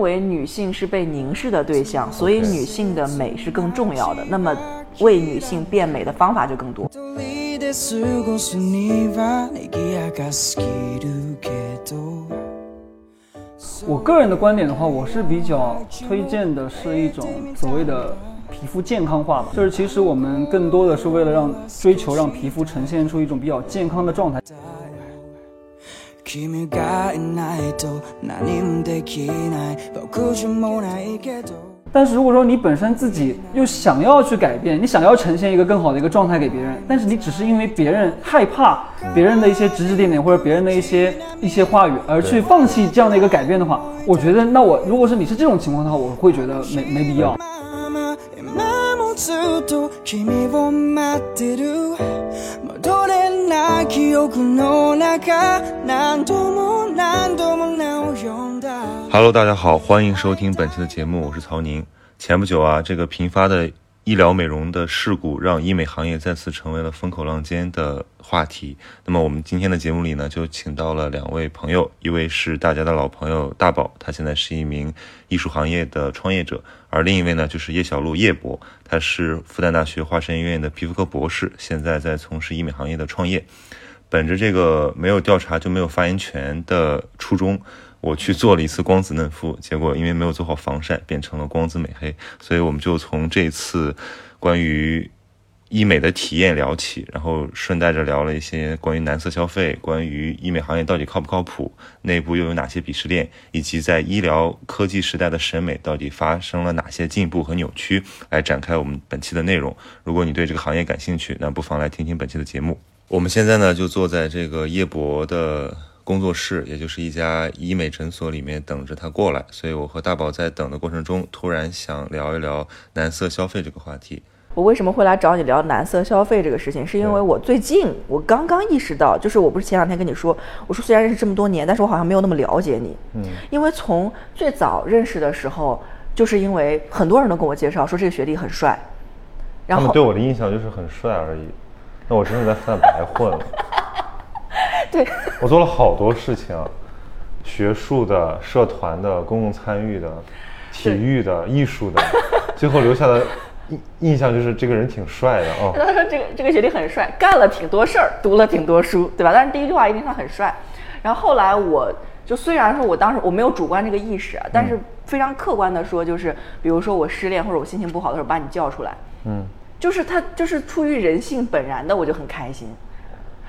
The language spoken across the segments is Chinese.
正因为女性是被凝视的对象，所以女性的美是更重要的。那么，为女性变美的方法就更多。我个人的观点的话，我是比较推荐的是一种所谓的皮肤健康化吧，就是其实我们更多的是为了让追求让皮肤呈现出一种比较健康的状态。但是如果说你本身自己又想要去改变，你想要呈现一个更好的一个状态给别人，但是你只是因为别人害怕别人的一些指指点点或者别人的一些一些话语而去放弃这样的一个改变的话，我觉得那我如果是你是这种情况的话，我会觉得没没必要。Hello，大家好，欢迎收听本期的节目，我是曹宁。前不久啊，这个频发的医疗美容的事故，让医美行业再次成为了风口浪尖的话题。那么我们今天的节目里呢，就请到了两位朋友，一位是大家的老朋友大宝，他现在是一名艺术行业的创业者；而另一位呢，就是叶小璐叶博，他是复旦大学华山医院的皮肤科博士，现在在从事医美行业的创业。本着这个没有调查就没有发言权的初衷，我去做了一次光子嫩肤，结果因为没有做好防晒，变成了光子美黑。所以我们就从这次关于医美的体验聊起，然后顺带着聊了一些关于男色消费，关于医美行业到底靠不靠谱，内部又有哪些鄙视链，以及在医疗科技时代的审美到底发生了哪些进步和扭曲，来展开我们本期的内容。如果你对这个行业感兴趣，那不妨来听听本期的节目。我们现在呢，就坐在这个叶博的工作室，也就是一家医美诊所里面等着他过来。所以我和大宝在等的过程中，突然想聊一聊男色消费这个话题。我为什么会来找你聊男色消费这个事情？是因为我最近我刚刚意识到，就是我不是前两天跟你说，我说虽然认识这么多年，但是我好像没有那么了解你。嗯。因为从最早认识的时候，就是因为很多人都跟我介绍说这个学弟很帅，然后他们对我的印象就是很帅而已。那我真的在犯白混了，对我做了好多事情，学术的、社团的、公共参与的、体育的、艺术的，最后留下的印印象就是这个人挺帅的哦。他说这个这个学弟很帅，干了挺多事儿，读了挺多书，对吧？但是第一句话一定他很帅。然后后来我就虽然说我当时我没有主观这个意识啊，但是非常客观的说，就是比如说我失恋或者我心情不好的时候，把你叫出来，嗯。就是他，就是出于人性本然的，我就很开心。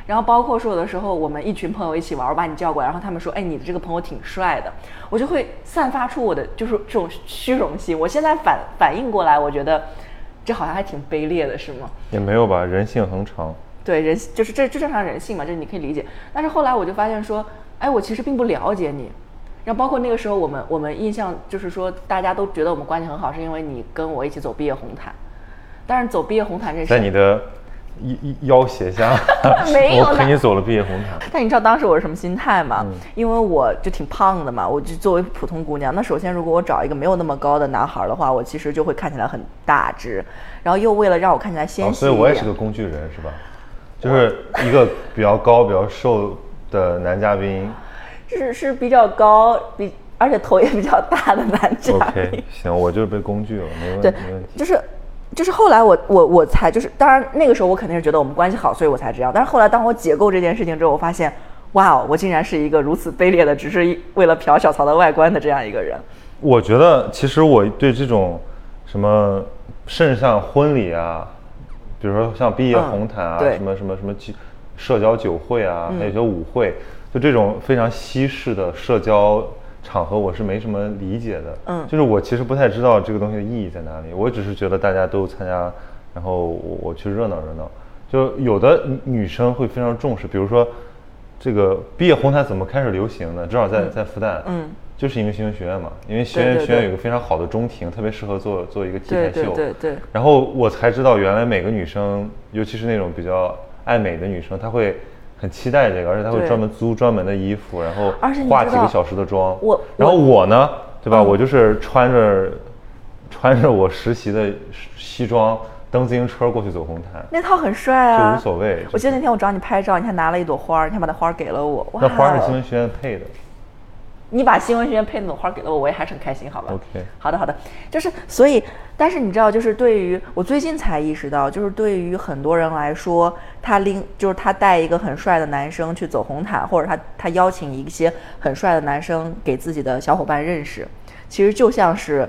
然后包括说有的时候我们一群朋友一起玩，我把你叫过来，然后他们说：“哎，你的这个朋友挺帅的。”我就会散发出我的就是这种虚荣心。我现在反反应过来，我觉得这好像还挺卑劣的，是吗？也没有吧，人性恒长。对，人就是这这正常人性嘛，这你可以理解。但是后来我就发现说，哎，我其实并不了解你。然后包括那个时候我们我们印象就是说，大家都觉得我们关系很好，是因为你跟我一起走毕业红毯。但是走毕业红毯这事，在你的腰斜下，没有我陪你走了毕业红毯。但你知道当时我是什么心态吗？因为我就挺胖的嘛，我就作为普通姑娘，那首先如果我找一个没有那么高的男孩的话，我其实就会看起来很大只，然后又为了让我看起来纤细，所以我也是个工具人是吧？就是一个比较高、比较瘦的男嘉宾，是是比较高，比而且头也比较大的男嘉宾。OK，行，我就是被工具了，没问题，没问题，就是。就是后来我我我才就是当然那个时候我肯定是觉得我们关系好，所以我才这样。但是后来当我解构这件事情之后，我发现，哇哦，我竟然是一个如此卑劣的，只是为了嫖小曹的外观的这样一个人。我觉得其实我对这种什么圣上婚礼啊，比如说像毕业红毯啊，什么什么什么酒社交酒会啊，还有些舞会，就这种非常西式的社交。场合我是没什么理解的，嗯，就是我其实不太知道这个东西的意义在哪里，我只是觉得大家都参加，然后我我去热闹热闹。就有的女生会非常重视，比如说这个毕业红毯怎么开始流行呢？至少在在复旦，嗯，就是因为新闻学院嘛，因为新闻学院有个非常好的中庭，特别适合做做一个 T 台秀，对对。然后我才知道，原来每个女生，尤其是那种比较爱美的女生，她会。很期待这个，而且他会专门租专门的衣服，然后化几个小时的妆。我，然后我呢，对吧？我就是穿着穿着我实习的西装，蹬自行车过去走红毯。那套很帅啊，就无所谓。我记得那天我找你拍照，你还拿了一朵花，你还把那花给了我。那花是新闻学院配的。你把新闻学院配那种花给了我，我也还是很开心，好吧？OK 好的好的，就是所以，但是你知道，就是对于我最近才意识到，就是对于很多人来说，他拎就是他带一个很帅的男生去走红毯，或者他他邀请一些很帅的男生给自己的小伙伴认识，其实就像是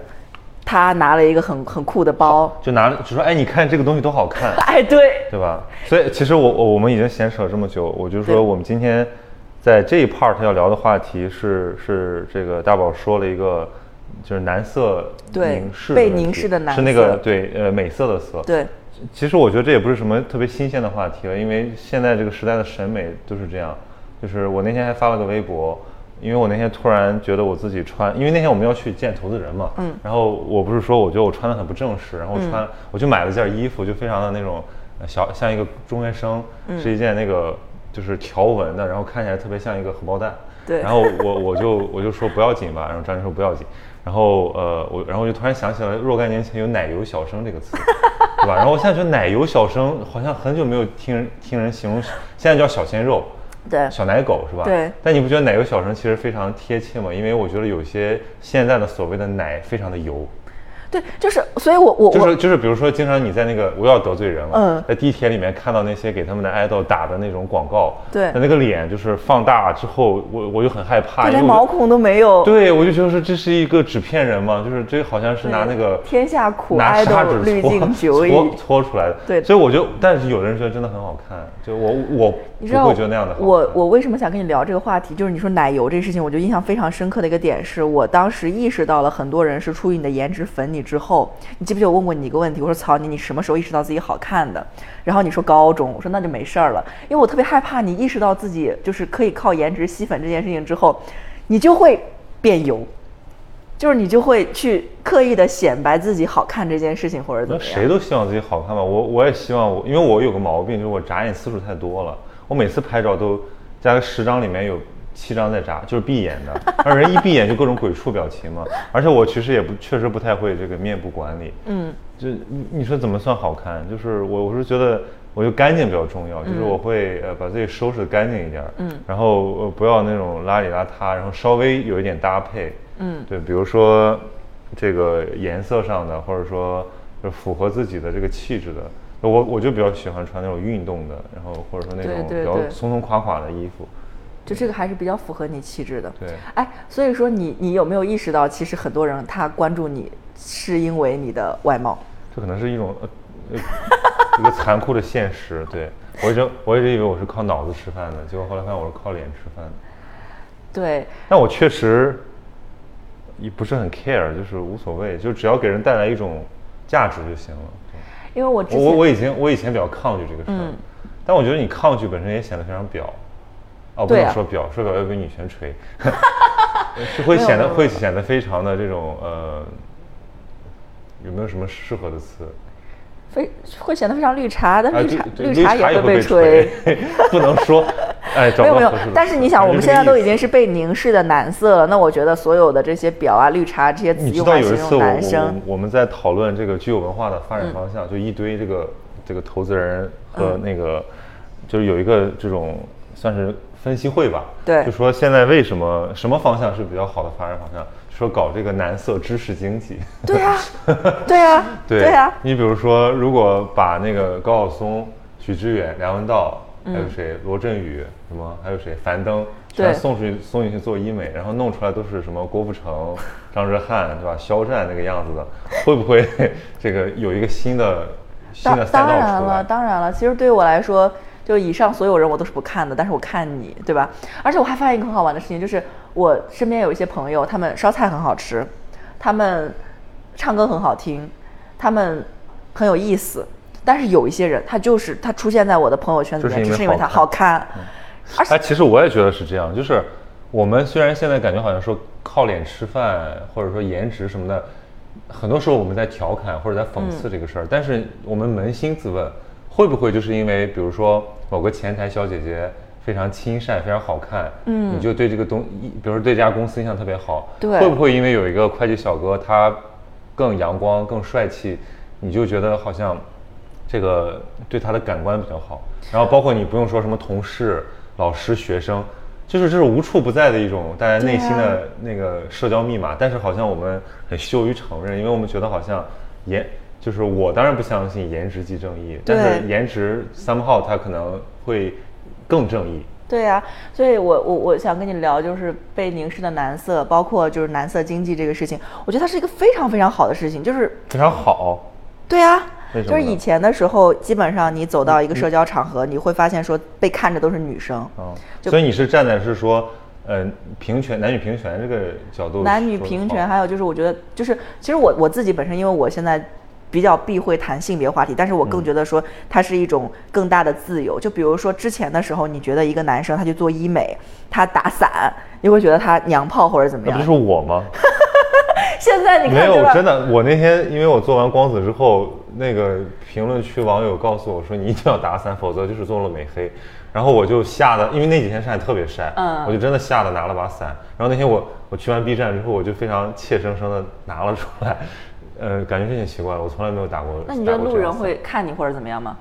他拿了一个很很酷的包，就拿就说，哎，你看这个东西多好看，哎，对，对吧？所以其实我我我们已经闲扯了这么久，我就说我们今天在这一 part 要聊的话题是是这个大宝说了一个就是男色对凝视被凝视的男是那个对呃美色的色。对，其实我觉得这也不是什么特别新鲜的话题了，因为现在这个时代的审美都是这样。就是我那天还发了个微博，因为我那天突然觉得我自己穿，因为那天我们要去见投资人嘛，嗯，然后我不是说我觉得我穿的很不正式，然后穿、我就买了件衣服，就非常的那种呃小像一个中学生，嗯。是一件那个就是条纹的，然后看起来特别像一个荷包蛋，对然后我我就我就说不要紧吧，然后张真说不要紧，然后呃我然后我就突然想起来若干年前有奶油小生这个词，对吧？然后我现在觉得奶油小生好像很久没有听人听人形容，现在叫小鲜肉。对小奶狗是吧？对但你不觉得奶油小生其实非常贴切吗？因为我觉得有些现在的所谓的奶非常的油，对，就是，所以我我我就是就是比如说，经常你在那个我要得罪人了，嗯在地铁里面看到那些给他们的爱豆打的那种广告，对那那个脸就是放大之后，我我就很害怕，连毛孔都没有，对我就觉得是这是一个纸片人嘛，就是这好像是拿那个天下苦拿爱砂纸豆滤镜搓久搓搓出来的，对所以我就，但是有的人觉得真的很好看，就我我你知道不会觉得那样的好看我我为什么想跟你聊这个话题？就是你说奶油这个事情，我就印象非常深刻的一个点是，我当时意识到了很多人是出于你的颜值粉你之后，你记不记得我问过你一个问题？我说曹妮，你什么时候意识到自己好看的？然后你说高中，我说那就没事儿了，因为我特别害怕你意识到自己就是可以靠颜值吸粉这件事情之后，你就会变油。就是你就会去刻意的显摆自己好看这件事情，或者怎那么样？谁都希望自己好看吧，我我也希望我，因为我有个毛病，就是我眨眼次数太多了，我每次拍照都加个十张里面有七张在眨，就是闭眼的，而人一闭眼就各种鬼畜表情嘛，而且我其实也不确实不太会这个面部管理，嗯，就你你说怎么算好看？就是我我是觉得我就干净比较重要，就是我会呃把自己收拾的干净一点，嗯，然后呃不要那种邋里邋遢，然后稍微有一点搭配，嗯，对，比如说这个颜色上的，或者说就符合自己的这个气质的。我我就比较喜欢穿那种运动的，然后或者说那种比较松松垮垮的衣服。就这个还是比较符合你气质的。对哎，所以说你你有没有意识到，其实很多人他关注你是因为你的外貌？这可能是一种呃呃 一个残酷的现实。对我一直我一直以为我是靠脑子吃饭的，结果后来发现我是靠脸吃饭的。对，但我确实也不是很 care，就是无所谓，就只要给人带来一种价值就行了。因为我之前我我我以前我以前比较抗拒这个事儿，嗯但我觉得你抗拒本身也显得非常表。哦，不能说表，说表要被女权锤，是会显得会显得非常的这种呃，有没有什么适合的词？非会显得非常绿茶，但是，绿茶、绿茶也会被锤，不能说，哎，找没有没有但是你想，我们现在都已经是被凝视的男色了，那我觉得所有的这些表啊、绿茶这些词你知用来形容道有一次我我男生，我我们在讨论这个具有文化的发展方向，就一堆这个这个投资人和那个，就是有一个这种算是分析会吧，对。就说现在为什么什么方向是比较好的发展方向，说搞这个蓝色知识经济，对啊，对啊，对。啊，你比如说，如果把那个高晓松、许知远、梁文道，还有谁，罗振宇，什么，还有谁，樊登，送出去送进去做医美，然后弄出来都是什么郭富城、张哲瀚，对吧？肖战那个样子的，会不会 这个有一个新的新的当赛道当然了，当然了。其实对于我来说，就以上所有人我都是不看的，但是我看你，对吧？而且我还发现一个很好玩的事情，就是我身边有一些朋友，他们烧菜很好吃，他们唱歌很好听，他们很有意思。但是有一些人，他就是他出现在我的朋友圈里面，就是因为只是因为他好好看。而且哎，其实我也觉得是这样，就是我们虽然现在感觉好像说靠脸吃饭，或者说颜值什么的，很多时候我们在调侃或者在讽刺这个事儿，但是我们扪心自问，会不会就是因为比如说某个前台小姐姐非常亲善、非常好看，嗯，你就对这个东，一比如说对这家公司印象特别好，对。会不会因为有一个会计小哥他更阳光、更帅气，你就觉得好像这个对他的感官比较好。然后包括你不用说什么同事、老师、学生，就是这是无处不在的一种大家内心的那个社交密码，但是好像我们很羞于承认，因为我们觉得好像颜就是我当然不相信颜值即正义，但是颜值 somehow 它可能会更正义。对呀、所以我我我想跟你聊，就是被凝视的男色，包括就是男色经济这个事情，我觉得它是一个非常非常好的事情，就是非常好，对呀、就是以前的时候，基本上你走到一个社交场合，你会发现说被看着都是女生，嗯，就所以你是站在是说，呃，平权男女平权这个角度，男女平权，，还有就是我觉得就是其实我我自己本身，因为我现在。比较避讳谈性别话题，但是我嗯更觉得说它是一种更大的自由。就比如说之前的时候，你觉得一个男生他去做医美，他打伞，你会觉得他娘炮或者怎么样那不就？是我吗？现在你没有，看对吧真的，我那天因为我做完光子之后，那个评论区网友告诉我说，你一定要打伞，否则就是做了美黑。然后我就吓得，因为那几天上海特别晒，嗯我就真的吓得拿了把伞。然后那天我我去完 B 站之后，我就非常怯生生的拿了出来，呃，感觉是挺奇怪的，我从来没有打过。那你觉得路人会看你或者怎么样吗？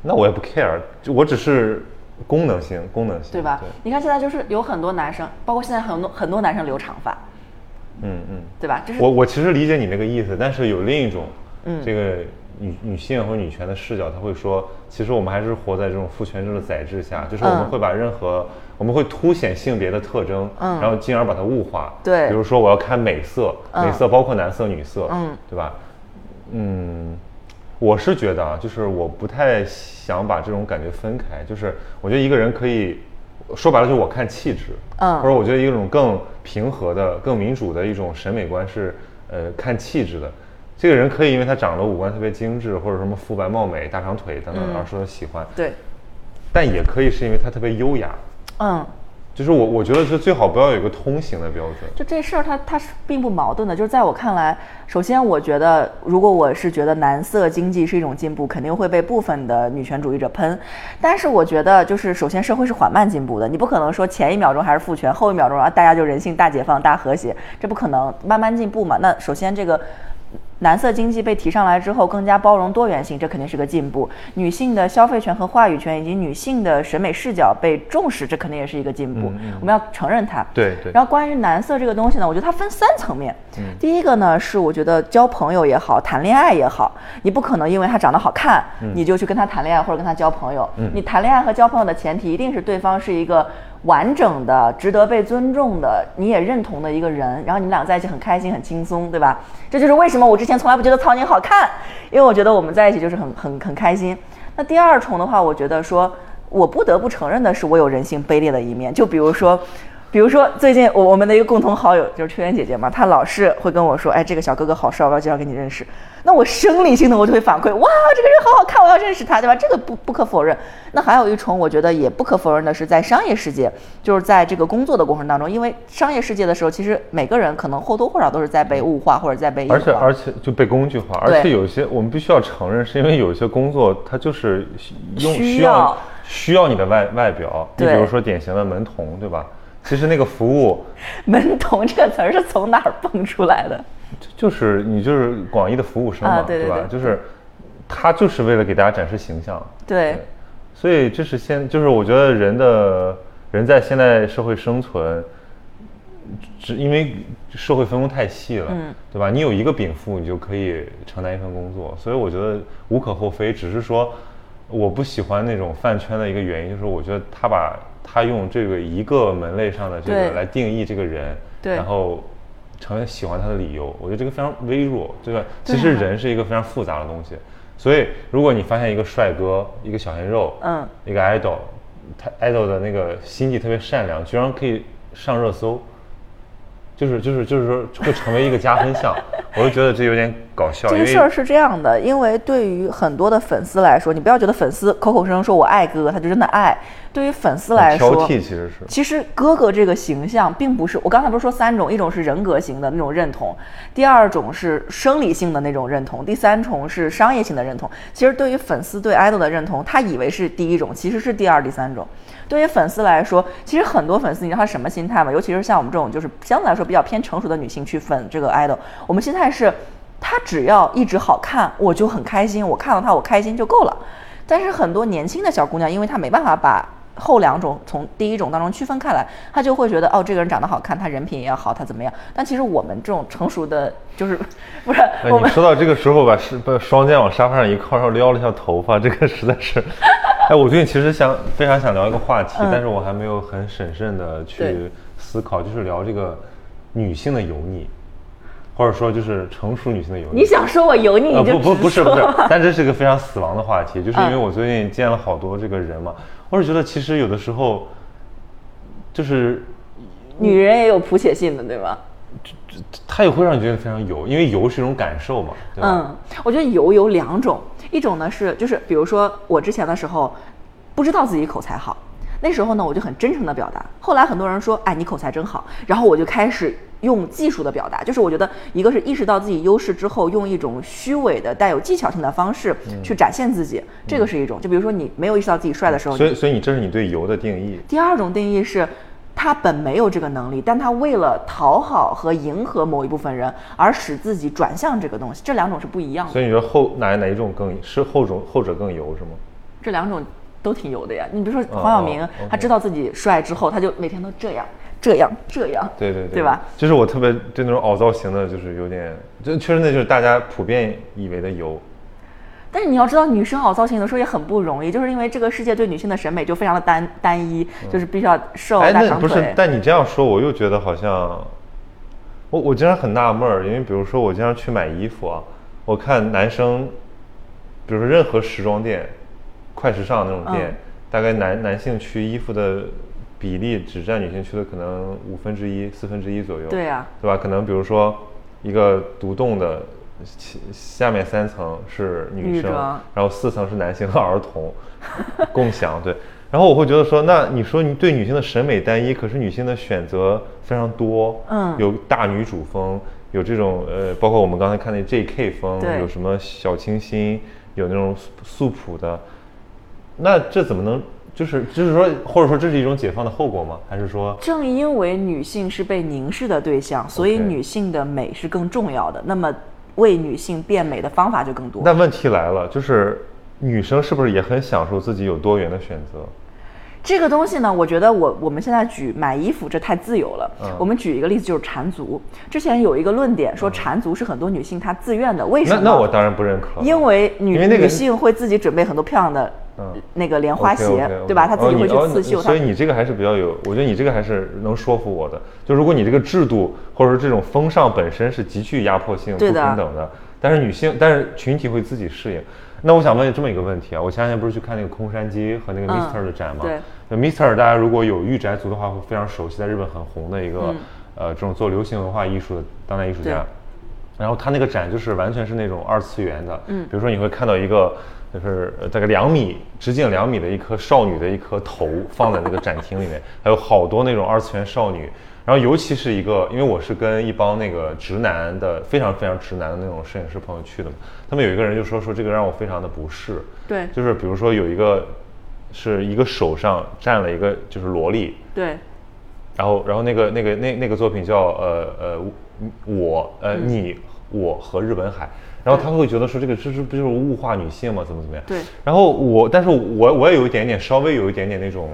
那我也不 care，就我只是功能性，功能性，对吧？你看现在就是有很多男生，包括现在很多很多男生留长发，嗯嗯。对吧？就是我我其实理解你那个意思，但是有另一种，嗯这个女女性或者女权的视角，他会说，其实我们还是活在这种父权制的宰制下，就是我们嗯会把任何，我们会凸显性别的特征，嗯然后进而把它物化。对比如说我要看美色，嗯美色包括男色、女色，嗯，对吧？嗯，我是觉得啊，就是我不太想把这种感觉分开，就是我觉得一个人可以。说白了，就是我看气质，嗯或者我觉得一种更平和的、更民主的一种审美观是，呃，看气质的。这个人可以因为他长得五官特别精致，或者什么肤白貌美、大长腿等等嗯而说他喜欢，对，但也可以是因为他特别优雅。嗯，就是我我觉得是最好不要有一个通行的标准。就这事儿它它是并不矛盾的。就是在我看来，首先我觉得，如果我是觉得男色经济是一种进步，肯定会被部分的女权主义者喷。但是我觉得，就是首先社会是缓慢进步的，你不可能说前一秒钟还是父权，后一秒钟啊大家就人性大解放、大和谐，这不可能，慢慢进步嘛。那首先这个。蓝色经济被提上来之后，更加包容多元性，这肯定是个进步。女性的消费权和话语权，以及女性的审美视角被重视，这肯定也是一个进步。嗯嗯我们要承认它。对对然后关于男色这个东西呢，我觉得它分三层面。嗯第一个呢是我觉得交朋友也好，谈恋爱也好，你不可能因为他长得好看，嗯你就去跟他谈恋爱或者跟他交朋友。你谈恋爱和交朋友的前提一定是对方是一个完整的、值得被尊重的、你也认同的一个人，然后你们俩在一起很开心、很轻松，对吧？这就是为什么我之前从来不觉得曹宁好看，因为我觉得我们在一起就是很很很开心。那第二重的话，我觉得说，我不得不承认的是，我有人性卑劣的一面。就比如说，比如说最近我我们的一个共同好友就是秋媛姐姐嘛，她老是会跟我说，哎，这个小哥哥好帅，我要介绍给你认识。那我生理性的我就会反馈，哇，这个人好好看，我要认识他，对吧？这个不不可否认。那还有一重，我觉得也不可否认的是，在商业世界，就是在这个工作的过程当中，因为商业世界的时候，其实每个人可能或多或少都是在被物化或者在被。而且 而且就被工具化，而且有些我们必须要承认，是因为有些工作它就是用需要需要你的外外表，你比如说典型的门童，对吧？其实那个服务 门童这个词儿是从哪儿蹦出来的？就就是你就是广义的服务生嘛，啊对对对就是他就是为了给大家展示形象，对所以这是现就是我觉得人的人在现代社会生存，只因为社会分工太细了，嗯对吧？你有一个禀赋，你就可以承担一份工作，所以我觉得无可厚非。只是说，我不喜欢那种饭圈的一个原因，就是我觉得他把他用这个一个门类上的这个来定义这个人，对。然后成为喜欢他的理由，我觉得这个非常微弱，对吧？其实人是一个非常复杂的东西，所以如果你发现一个帅哥，一个小鲜肉，嗯，一个 idol，他 idol 的那个心地特别善良，居然可以上热搜，就是就是就是说会成为一个加分项，我就觉得这有点搞笑，这个事儿是这样的，因为对于很多的粉丝来说，你不要觉得粉丝口口声声说我爱哥哥，他就真的爱。对于粉丝来说挑说，剔其实是。其实哥哥这个形象并不是我刚才不是说三种，一种是人格型的那种认同，第二种是生理性的那种认同，第三种是商业性的认同。其实对于粉丝对 idol 的认同，他以为是第一种，其实是第二、第三种。对于粉丝来说，其实很多粉丝你知道他什么心态吗？尤其是像我们这种就是相对来说比较偏成熟的女性去粉这个 idol，我们心态是，他只要一直好看，我就很开心，我看到他我开心就够了。但是很多年轻的小姑娘，因为她没办法把后两种从第一种当中区分开来，她就会觉得哦，这个人长得好看，他人品也好，他怎么样？但其实我们这种成熟的，就是不是 哎，我们你说到这个时候，把是把双肩往沙发上一靠，然后撩了一下头发，这个实在是，哎，我最近其实想非常想聊一个话题，但是我还没有很审慎的去思考，就是聊这个女性的油腻，或者说就是成熟女性的油腻。你想说我油腻，呃你就不不不是不是，但这是一个非常死亡的话题，就是因为嗯我最近见了好多这个人嘛，我是觉得其实有的时候，就是女人也有谱写性的，对吧？它也会让你觉得非常油，因为油是一种感受嘛，对吧？嗯，我觉得油有两种，一种呢是就是比如说我之前的时候不知道自己口才好，那时候呢我就很真诚的表达，后来很多人说哎你口才真好，然后我就开始用技术的表达，就是我觉得一个是意识到自己优势之后，用一种虚伪的带有技巧性的方式去展现自己，这个是一种，就比如说你没有意识到自己帅的时候，所以所以你这是你对油的定义。第二种定义是，他本没有这个能力，但他为了讨好和迎合某一部分人，而使自己转向这个东西，这两种是不一样的。所以你觉得后哪哪一种更是后种后者更油是吗？这两种都挺油的呀。你比如说哦黄晓明，哦他知道自己帅之后，他就每天都这样、这样、这样，对对对，对吧？？就是我特别对那种凹造型的，就是有点，就确实那就是大家普遍以为的油。但是你要知道，女生凹造型的时候也很不容易，就是因为这个世界对女性的审美就非常的单单一，就是必须要瘦、哎，大长那不是。？但你这样说，我又觉得好像，我我经常很纳闷儿，因为比如说我经常去买衣服啊，我看男生，比如说任何时装店、快时尚那种店，嗯大概男男性区衣服的比例只占女性区的可能五分之一、四分之一左右。对呀对吧？可能比如说一个独栋的。其下面三层是女生，女然后四层是男性和儿童 共享，对。然后我会觉得说，那你说你对女性的审美单一，可是女性的选择非常多，嗯有大女主风，有这种呃，包括我们刚才看那 J.K. 风，有什么小清新，有那种素素朴的，那这怎么能就是就是说，或者说这是一种解放的后果吗？还是说，正因为女性是被凝视的对象，所以女性的美是更重要的。那么，为女性变美的方法就更多。那问题来了，就是女生是不是也很享受自己有多元的选择？这个东西呢，我觉得我我们现在举买衣服这太自由了。嗯我们举一个例子，就是缠足。之前有一个论点说缠足是很多女性她自愿的，为什么？那我当然不认可，因为女因为那个女性会自己准备很多漂亮的嗯那个莲花鞋对吧？他自己会去刺绣所以你这个还是比较有，我觉得你这个还是能说服我的。就如果你这个制度或者说这种风尚本身是极具压迫性、不平等的，但是女性，但是群体会自己适应。那我想问这么一个问题啊，我前两天不是去看那个空山鸡和那个嗯 Mister 的展吗？对那 Mister 大家如果有御宅族的话，会非常熟悉，在日本很红的一个、嗯呃这种做流行文化艺术的当代艺术家。然后他那个展就是完全是那种二次元的，嗯比如说你会看到一个就是呃大概两米直径两米的一颗少女的一颗头放在那个展厅里面，还有好多那种二次元少女。然后尤其是一个，因为我是跟一帮那个直男的非常非常直男的那种摄影师朋友去的嘛，他们有一个人就说说这个让我非常的不适，对。就是比如说有一个是一个手上站了一个就是萝莉，对。然后，然后那个那个那那个作品叫呃呃我呃、嗯。你我和日本海，然后他会觉得说这个这是不就是物化女性吗？怎么怎么样？对然后我，但是我我也有一点点稍微有一点点那种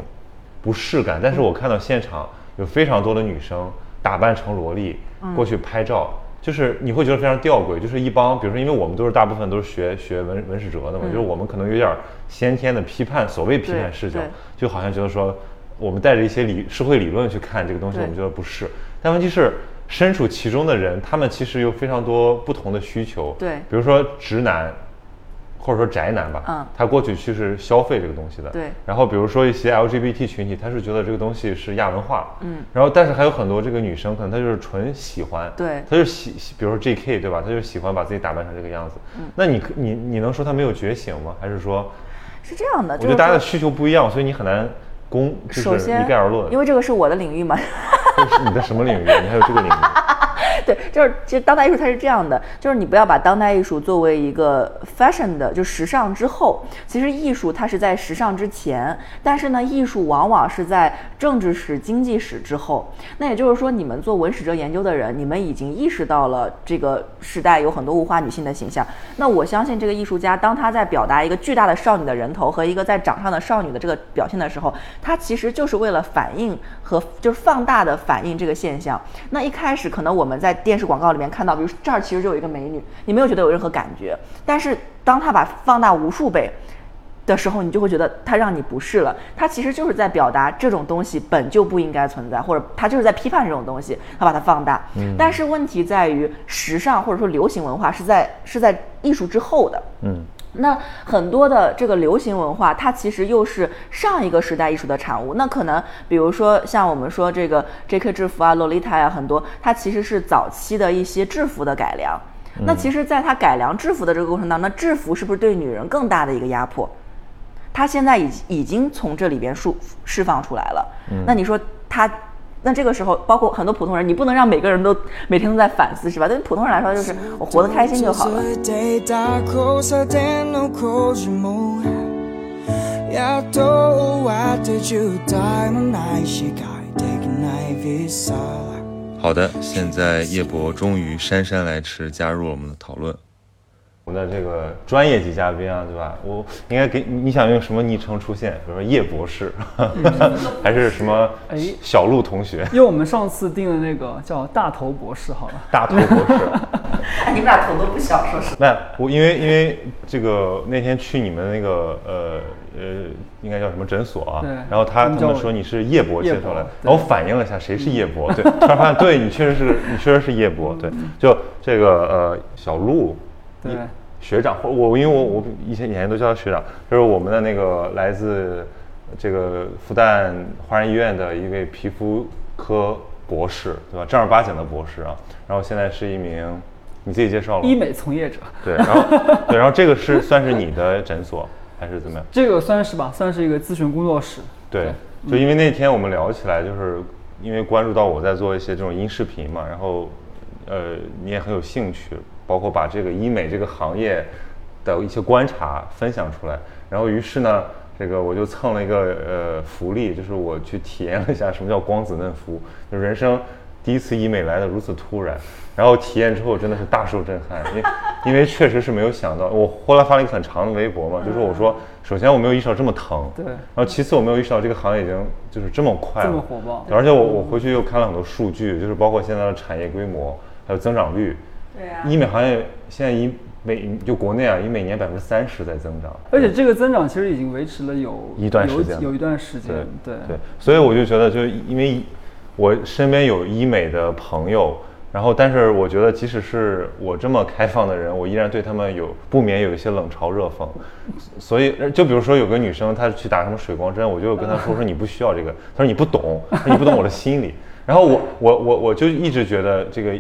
不适感，但是我看到现场有非常多的女生打扮成萝莉嗯过去拍照。就是你会觉得非常吊诡，就是一帮，比如说，因为我们都是大部分都是学学文文史哲的嘛，就是我们可能有点先天的批判，所谓批判视角，就好像觉得说，我们带着一些理社会理论去看这个东西，我们觉得不是。但问题是，身处其中的人，他们其实有非常多不同的需求。对比如说直男，或者说宅男吧，嗯他过去去是消费这个东西的。对然后比如说一些 LGBT 群体，他是觉得这个东西是亚文化。嗯。然后但是还有很多这个女生，可能她就是纯喜欢。对她就喜，喜比如说 J.K. 对吧？她就喜欢把自己打扮成这个样子。嗯。那你可你你能说她没有觉醒吗？还是说？是这样的，我觉得大家的需求不一样，所以你很难公就是一概而论。因为这个是我的领域嘛。这是你的什么领域？你还有这个领域？对，就是其实当代艺术它是这样的，就是你不要把当代艺术作为一个 fashion 的，就时尚之后，其实艺术它是在时尚之前，但是呢，艺术往往是在政治史、经济史之后。那也就是说，你们做文史哲研究的人，你们已经意识到了这个时代有很多物化女性的形象。那我相信这个艺术家，当他在表达一个巨大的少女的人头和一个在掌上的少女的这个表现的时候，他其实就是为了反映和就是放大的反映这个现象。那一开始可能我们在电视广告里面看到，比如这儿其实就有一个美女，你没有觉得有任何感觉。但是当他把放大无数倍的时候，你就会觉得他让你不适了。他其实就是在表达这种东西本就不应该存在，或者他就是在批判这种东西，他把它放大。但是问题在于，时尚或者说流行文化是在是在艺术之后的。嗯。那很多的这个流行文化，它其实又是上一个时代艺术的产物。那可能比如说像我们说这个 J.K. 制服啊、洛丽塔呀，很多它其实是早期的一些制服的改良。那其实，在它改良制服的这个过程当中，那制服是不是对女人更大的一个压迫？它现在已已经从这里边释释放出来了。那你说它？那这个时候，包括很多普通人，你不能让每个人都每天都在反思，是吧？对于普通人来说，就是我活得开心就好了。好的，现在叶博终于姗姗来迟加入了我们的讨论。我的这个专业级嘉宾啊，对吧？我应该给你想用什么昵称出现？比如说叶博士，还是什么？哎，小鹿同学。因为我们上次定的那个叫大头博士，好了。大头博士。你们俩头都不小，说实。那我因为因为这个那天去你们那个呃呃，应该叫什么诊所啊？对。然后他他们说你是叶博介绍来，然后我反应了一下，谁是叶博？对，突然发现对你确实是你确实是叶博，对，就这个呃小鹿。对，学长，或我因为我我以前以前都叫他学长，就是我们的那个来自这个复旦华人医院的一位皮肤科博士，对吧？正儿八经的博士啊。然后现在是一名，你自己介绍了，医美从业者。对，然后对，然后这个是算是你的诊所还是怎么样？这个算是吧，算是一个咨询工作室。对，就因为那天我们聊起来，就是因为关注到我在做一些这种音视频嘛，然后呃你也很有兴趣。包括把这个医美这个行业的一些观察分享出来，然后于是呢，这个我就蹭了一个呃福利，就是我去体验了一下什么叫光子嫩肤，就人生第一次医美来的如此突然，然后体验之后真的是大受震撼，因为因为确实是没有想到，我后来发了一个很长的微博嘛，就是我说，首先我没有意识到这么疼，对，然后其次我没有意识到这个行业已经就是这么快，这么火爆，而且我我回去又看了很多数据，就是包括现在的产业规模还有增长率。对啊，医美行业现在以每就国内啊，以每年百分之三十在增长，而且这个增长其实已经维持了有一段时间，有一段时间，对对，所以我就觉得，就因为我身边有医美的朋友，然后但是我觉得，即使是我这么开放的人，我依然对他们有不免有一些冷嘲热讽。所以就比如说有个女生她去打什么水光针，我就跟她说说你不需要这个，她说你不懂，你不懂我的心理。然后我我我我就一直觉得这个。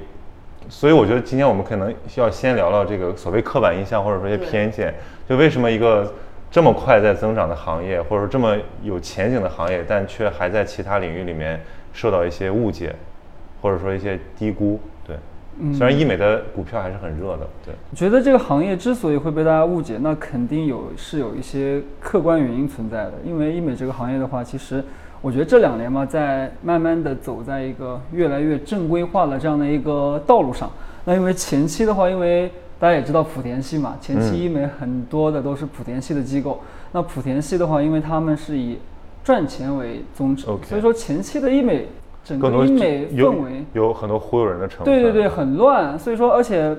所以我觉得今天我们可能需要先聊聊这个所谓刻板印象或者说一些偏见，就为什么一个这么快在增长的行业，或者说这么有前景的行业，但却还在其他领域里面受到一些误解，或者说一些低估。对，虽然医美的股票还是很热的。对，觉得这个行业之所以会被大家误解，那肯定有是有一些客观原因存在的。因为医美这个行业的话，其实。我觉得这两年嘛，在慢慢的走在一个越来越正规化的这样的一个道路上。那因为前期的话，因为大家也知道莆田系嘛，前期医美很多的都是莆田系的机构。那莆田系的话，因为他们是以赚钱为宗旨，所以说前期的医美整个医美氛围有很多忽悠人的成分。对对对，很乱。所以说，而且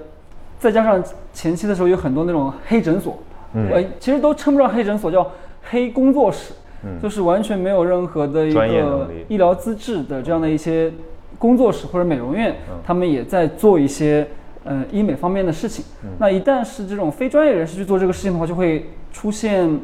再加上前期的时候有很多那种黑诊所，呃，其实都称不上黑诊所，叫黑工作室。就是完全没有任何的一个医疗资质的这样的一些工作室或者美容院，他们也在做一些呃医美方面的事情。那一旦是这种非专业人士去做这个事情的话，就会出现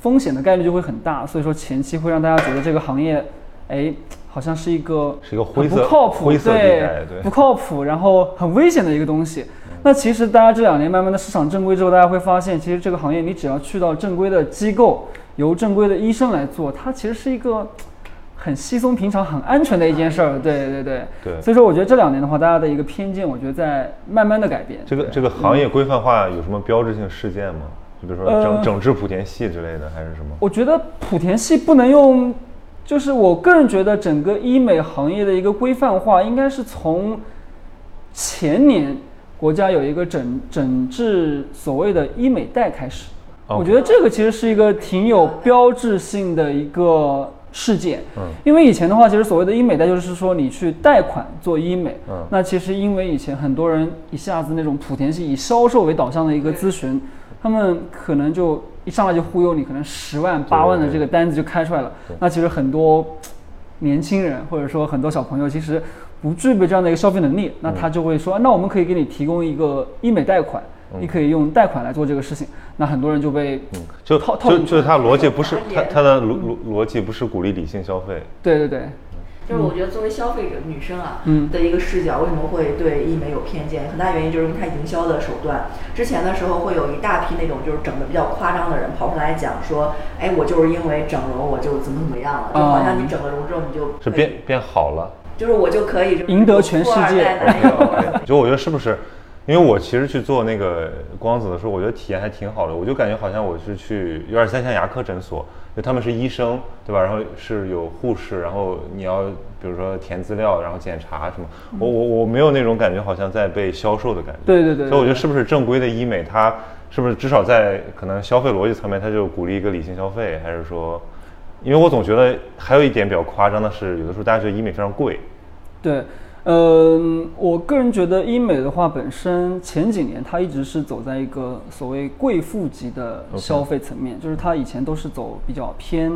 风险的概率就会很大。所以说前期会让大家觉得这个行业，哎，好像是一个是一个灰色不靠谱，对不靠谱，然后很危险的一个东西。那其实大家这两年慢慢的市场正规之后，大家会发现，其实这个行业你只要去到正规的机构。由正规的医生来做，它其实是一个很稀松平常、很安全的一件事儿。对对对对所以说，我觉得这两年的话，大家的一个偏见，我觉得在慢慢的改变。这个这个行业规范化有什么标志性事件吗？就比如说整呃整治莆田系之类的，还是什么？我觉得莆田系不能用，就是我个人觉得整个医美行业的一个规范化，应该是从前年国家有一个整整治所谓的医美贷开始。我觉得这个其实是一个挺有标志性的一个事件。嗯因为以前的话，其实所谓的医美贷就是说你去贷款做医美。嗯那其实因为以前很多人一下子那种莆田系以销售为导向的一个咨询，他们可能就一上来就忽悠你，可能十万八万的这个单子就开出来了。那其实很多年轻人或者说很多小朋友其实不具备这样的一个消费能力，那他就会说，那我们可以给你提供一个医美贷款，你可以用贷款来做这个事情。那很多人就被，就套套就就是它逻辑不是它打脸它的逻逻逻辑不是鼓励理性消费，对对对，就是我觉得作为消费者女生啊，嗯的一个视角，为什么会对医美有偏见？很大原因就是因为它营销的手段。之前的时候会有一大批那种就是整的比较夸张的人跑出来讲说，哎，我就是因为整容我就怎么怎么样了，就好像你整了容之后你就是变变好了。就是我就可以赢得全世界男友 就我觉得是不是？因为我其实去做那个光子的时候，我觉得体验还挺好的。我就感觉好像我是去有点像像牙科诊所，就他们是医生，对吧？然后是有护士，然后你要比如说填资料，然后检查什么。我我我没有那种感觉，好像在被销售的感觉。对对对所以我觉得是不是正规的医美，它是不是至少在可能消费逻辑层面，它就鼓励一个理性消费，还是说？因为我总觉得还有一点比较夸张的是，有的时候大家觉得医美非常贵，对，嗯，我个人觉得医美的话，本身前几年它一直是走在一个所谓贵妇级的消费层面就是它以前都是走比较偏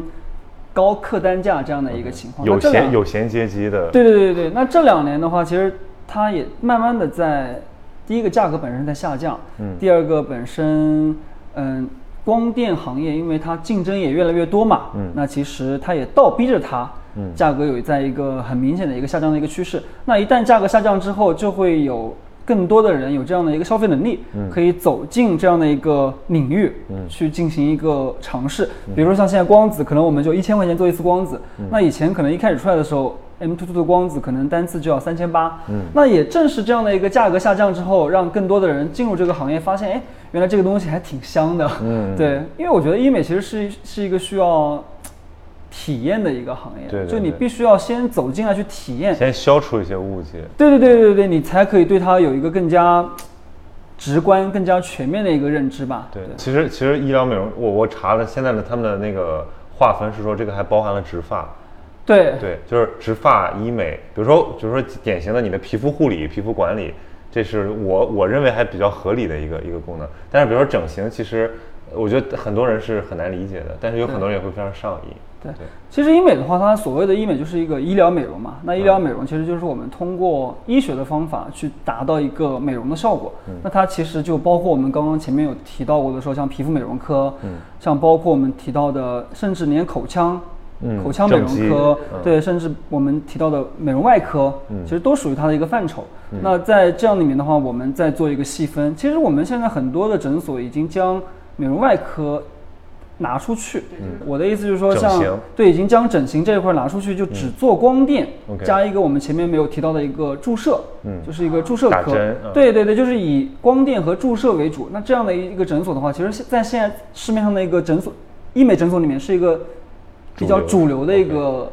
高客单价这样的一个情况。有闲有闲阶级的，对对对对，那这两年的话，其实它也慢慢的在第一个价格本身在下降，嗯。第二个本身嗯光电行业因为它竞争也越来越多嘛，嗯。那其实它也倒逼着它，嗯。价格有在一个很明显的一个下降的一个趋势。那一旦价格下降之后，就会有更多的人有这样的一个消费能力，嗯。可以走进这样的一个领域，嗯。去进行一个尝试。比如说像现在光子，可能我们就一千块钱做一次光子，嗯。那以前可能一开始出来的时候，M two two 的光子可能单次就要三千八，嗯。那也正是这样的一个价格下降之后，让更多的人进入这个行业，发现哎，原来这个东西还挺香的，嗯。对，因为我觉得医美其实是是一个需要。体验的一个行业，对对对就你必须要先走进来去体验，先消除一些误解。对对对对对，你才可以对它有一个更加直观、更加全面的一个认知吧。对，其实其实医疗美容，我我查了现在的他们的那个划分是说，这个还包含了植发，对对，就是植发医美，比如说比如说典型的你的皮肤护理、皮肤管理，这是我我认为还比较合理的一个一个功能。但是比如说整形，其实我觉得很多人是很难理解的，但是有很多人也会非常上瘾。对对，其实医美的话，它所谓的医美就是一个医疗美容嘛。那医疗美容其实就是我们通过医学的方法去达到一个美容的效果。嗯那它其实就包括我们刚刚前面有提到过的说，像皮肤美容科，嗯像包括我们提到的，甚至连口腔。嗯口腔美容科，嗯对，甚至我们提到的美容外科，嗯其实都属于它的一个范畴。那在这样里面的话，我们再做一个细分。其实我们现在很多的诊所已经将美容外科拿出去。我的意思就是说，像对，已经将整形这一块拿出去，就只做光电加一个我们前面没有提到的一个注射，嗯就是一个注射科。对对对，就是以光电和注射为主。那这样的一个诊所的话，其实现在现在市面上的一个诊所，医美诊所里面是一个比较主主流流的一个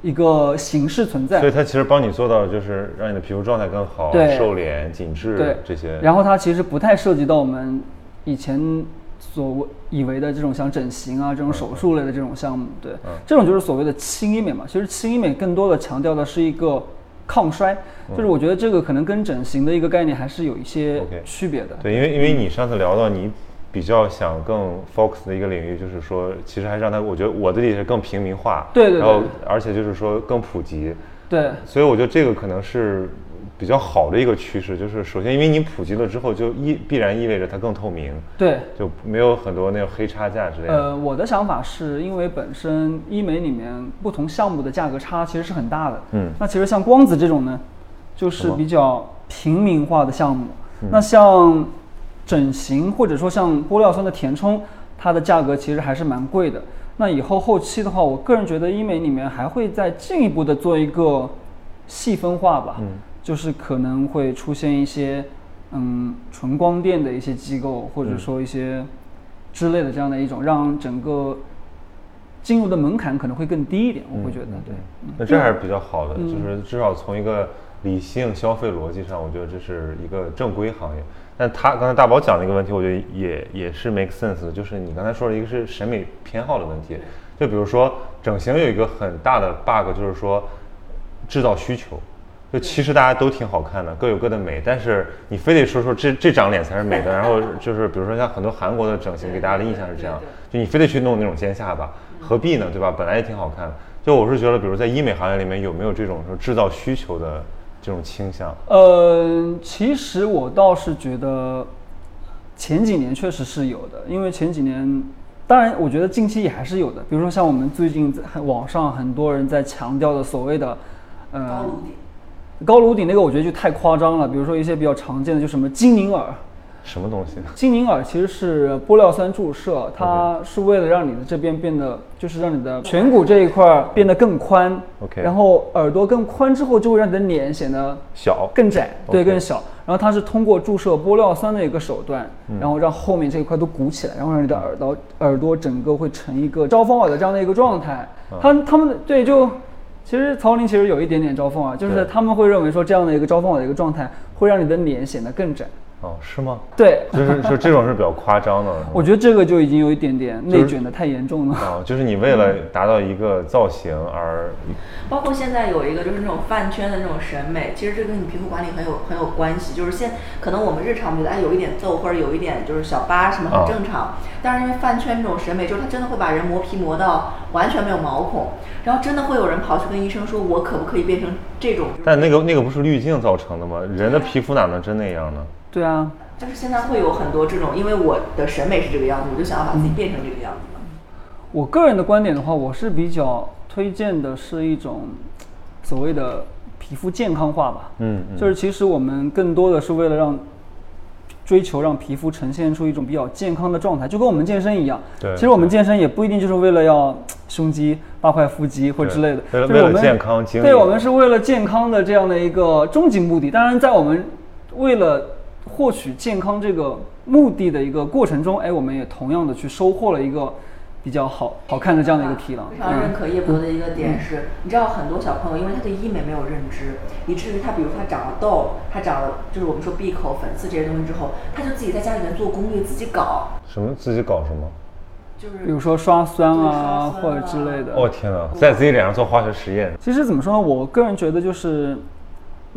一个形式存在所以。它其实帮你做到的就是让你的皮肤状态更好，对瘦脸、紧致对这些。然后它其实不太涉及到我们以前所以为的这种像整形啊这种手术类的这种项目，对，嗯。这种就是所谓的轻医美嘛。其实轻医美更多的强调的是一个抗衰，就是我觉得这个可能跟整形的一个概念还是有一些区别的。对，因为因为你上次聊到你比较想更 focus 的一个领域，就是说，其实还是让它，我觉得我的理解是更平民化，对对对。然后而且就是说更普及，对。所以我觉得这个可能是比较好的一个趋势，就是首先因为你普及了之后，就意必然意味着它更透明，对。就没有很多那种黑差价之类的。呃，我的想法是因为本身医美里面不同项目的价格差其实是很大的。嗯那其实像光子这种呢，就是比较平民化的项目。那像整形或者说像玻尿酸的填充，它的价格其实还是蛮贵的。那以后后期的话，我个人觉得医美里面还会再进一步的做一个细分化吧，嗯就是可能会出现一些嗯纯光电的一些机构，或者说一些之类的这样的一种，让整个进入的门槛可能会更低一点，我会觉得对。那这还是比较好的，就是至少从一个理性消费逻辑上，我觉得这是一个正规行业。但他刚才大宝讲的一个问题，我觉得也也是 make sense 的，就是你刚才说的一个是审美偏好的问题。就比如说整形有一个很大的 bug，就是说制造需求。就其实大家都挺好看的，各有各的美，但是你非得说说这这张脸才是美的，然后就是比如说像很多韩国的整形给大家的印象是这样，就你非得去弄那种尖下巴，何必呢？对吧？本来也挺好看的。就我是觉得，比如在医美行业里面有没有这种说制造需求的这种倾向？呃，其实我倒是觉得前几年确实是有的，因为前几年，当然我觉得近期也还是有的。比如说像我们最近在网上很多人在强调的所谓的，呃，高颅顶。那个我觉得就太夸张了。比如说一些比较常见的，就什么精灵耳。什么东西？精灵耳其实是玻尿酸注射，它是为了让你的这边变得，就是让你的颧骨这一块儿变得更宽。OK 然后耳朵更宽之后，就会让你的脸显得小更窄，对，更小。然后它是通过注射玻尿酸的一个手段，嗯然后让后面这一块都鼓起来，然后让你的耳朵耳朵整个会成一个招风耳的这样的一个状态。嗯他他们对就。其实曹林其实有一点点招风啊，就是他们会认为说这样的一个招风耳的一个状态会让你的脸显得更窄。哦，是吗？对，就是就这种是比较夸张的。我觉得这个就已经有一点点内卷的太严重了。哦，就是你为了达到一个造型而包括现在有一个就是那种饭圈的那种审美，其实这跟你皮肤管理很有很有关系。就是现可能我们日常觉得哎有一点皱或者有一点就是小疤什么啊很正常，但是因为饭圈这种审美，就是它真的会把人磨皮磨到完全没有毛孔，然后真的会有人跑去跟医生说，我可不可以变成这种？但那个那个不是滤镜造成的吗？人的皮肤哪能真那样呢？对啊，就是现在会有很多这种，因为我的审美是这个样子，我就想要把自己变成这个样子嘛。我个人的观点的话，我是比较推荐的是一种所谓的皮肤健康化吧。嗯嗯就是其实我们更多的是为了让追求让皮肤呈现出一种比较健康的状态，就跟我们健身一样。对其实我们健身也不一定就是为了要胸肌、八块腹肌或之类的，对为了就是我们为了健康对，我们是为了健康的这样的一个终极目的。当然，在我们为了获取健康这个目的的一个过程中，哎，我们也同样的去收获了一个比较好好看的这样的一个提囊。非常认可叶博的一个点是，你知道很多小朋友因为他对医美没有认知，以至于他比如他长了痘，他长了就是我们说闭口、粉刺这些东西之后，他就自己在家里面做攻略，自己搞，什么自己搞什么？就是比如说刷酸啊，或者之类的。哦天哪，在自己脸上做化学实验，其实怎么说呢？我个人觉得就是，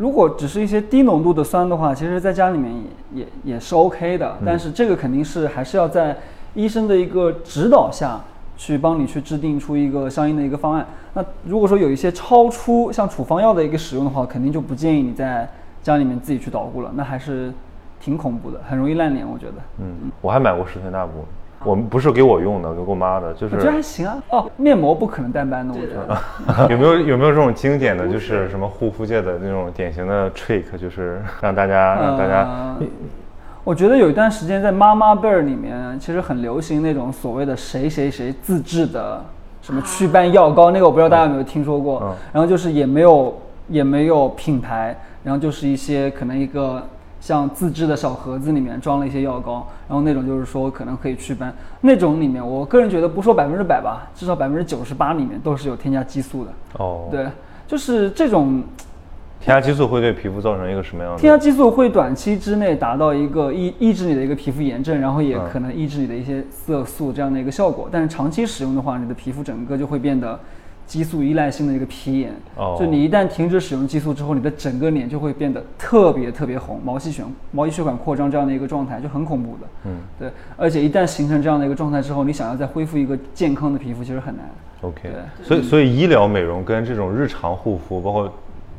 如果只是一些低浓度的酸的话，其实在家里面也也也是 OK 的。但是这个肯定是还是要在医生的一个指导下去帮你去制定出一个相应的一个方案。那如果说有一些超出像处方药的一个使用的话，肯定就不建议你在家里面自己去捣鼓了，那还是挺恐怖的，很容易烂脸，我觉得。嗯，我还买过十全大补，我们不是给我用的，给我妈的，就是我觉得还行啊。哦，面膜不可能淡斑的，我觉得。有没有有没有这种经典的，就是什么护肤界的那种典型的 trick，就是让大家让大家呃我觉得有一段时间在妈妈辈儿里面，其实很流行那种所谓的谁谁谁自制的什么祛斑药膏，那个我不知道大家有没有听说过。嗯然后就是也没有也没有品牌，然后就是一些可能一个像自制的小盒子里面装了一些药膏，然后那种就是说可能可以祛斑，那种里面我个人觉得不说百分之百吧，至少百分之九十八里面都是有添加激素的。哦，，对，就是这种添加激素会对皮肤造成一个什么样的？添加激素会短期之内达到一个抑抑制你的一个皮肤炎症，然后也嗯可能抑制你的一些色素这样的一个效果。但是长期使用的话，你的皮肤整个就会变得激素依赖性的一个皮炎。哦就你一旦停止使用激素之后，你的整个脸就会变得特别特别红，毛细血毛细血管扩张这样的一个状态就很恐怖的。嗯对，而且一旦形成这样的一个状态之后，你想要再恢复一个健康的皮肤，其实很难。，OK，对所以所以医疗美容跟这种日常护肤，包括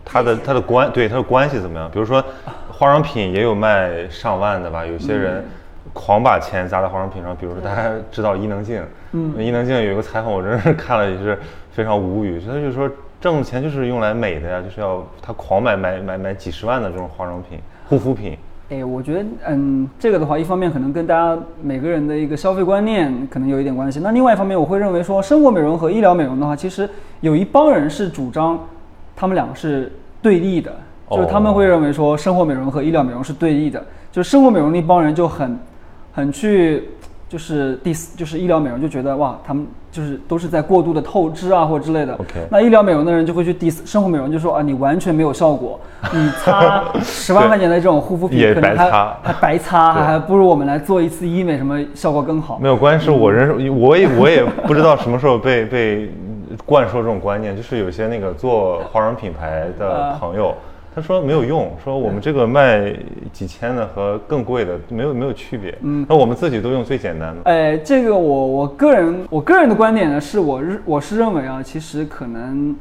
它的它的关对它的关系怎么样？比如说化妆品也有卖上万的吧，有些人狂把钱砸在化妆品上，比如说大家知道伊能静，嗯，伊能静有一个采访，我真是看了也是非常无语，他就说挣的钱就是用来美的呀，就是要他狂买买买买几十万的这种化妆品、护肤品。哎，我觉得，嗯，这个的话，一方面可能跟大家每个人的一个消费观念可能有一点关系。那另外一方面，我会认为说，生活美容和医疗美容的话，其实有一帮人是主张他们两个是对立的，就是他们会认为说，生活美容和医疗美容是对立的。就是生活美容那帮人就很，很去。就是第四，就是医疗美容就觉得哇，他们就是都是在过度的透支啊，或之类的。OK，那医疗美容的人就会去第四，生活美容就说啊，你完全没有效果，你擦 十万块钱的这种护肤品，可能还还白擦，还不如我们来做一次医美，什么效果更好？没有关系，是我认，我也我也不知道什么时候被被灌输这种观念，就是有些那个做化妆品牌的朋友。他说没有用，说我们这个卖几千的和更贵的没有没有区别。嗯，那我们自己都用最简单的。哎，这个我我个人我个人的观点呢，是我日我是认为啊，其实可能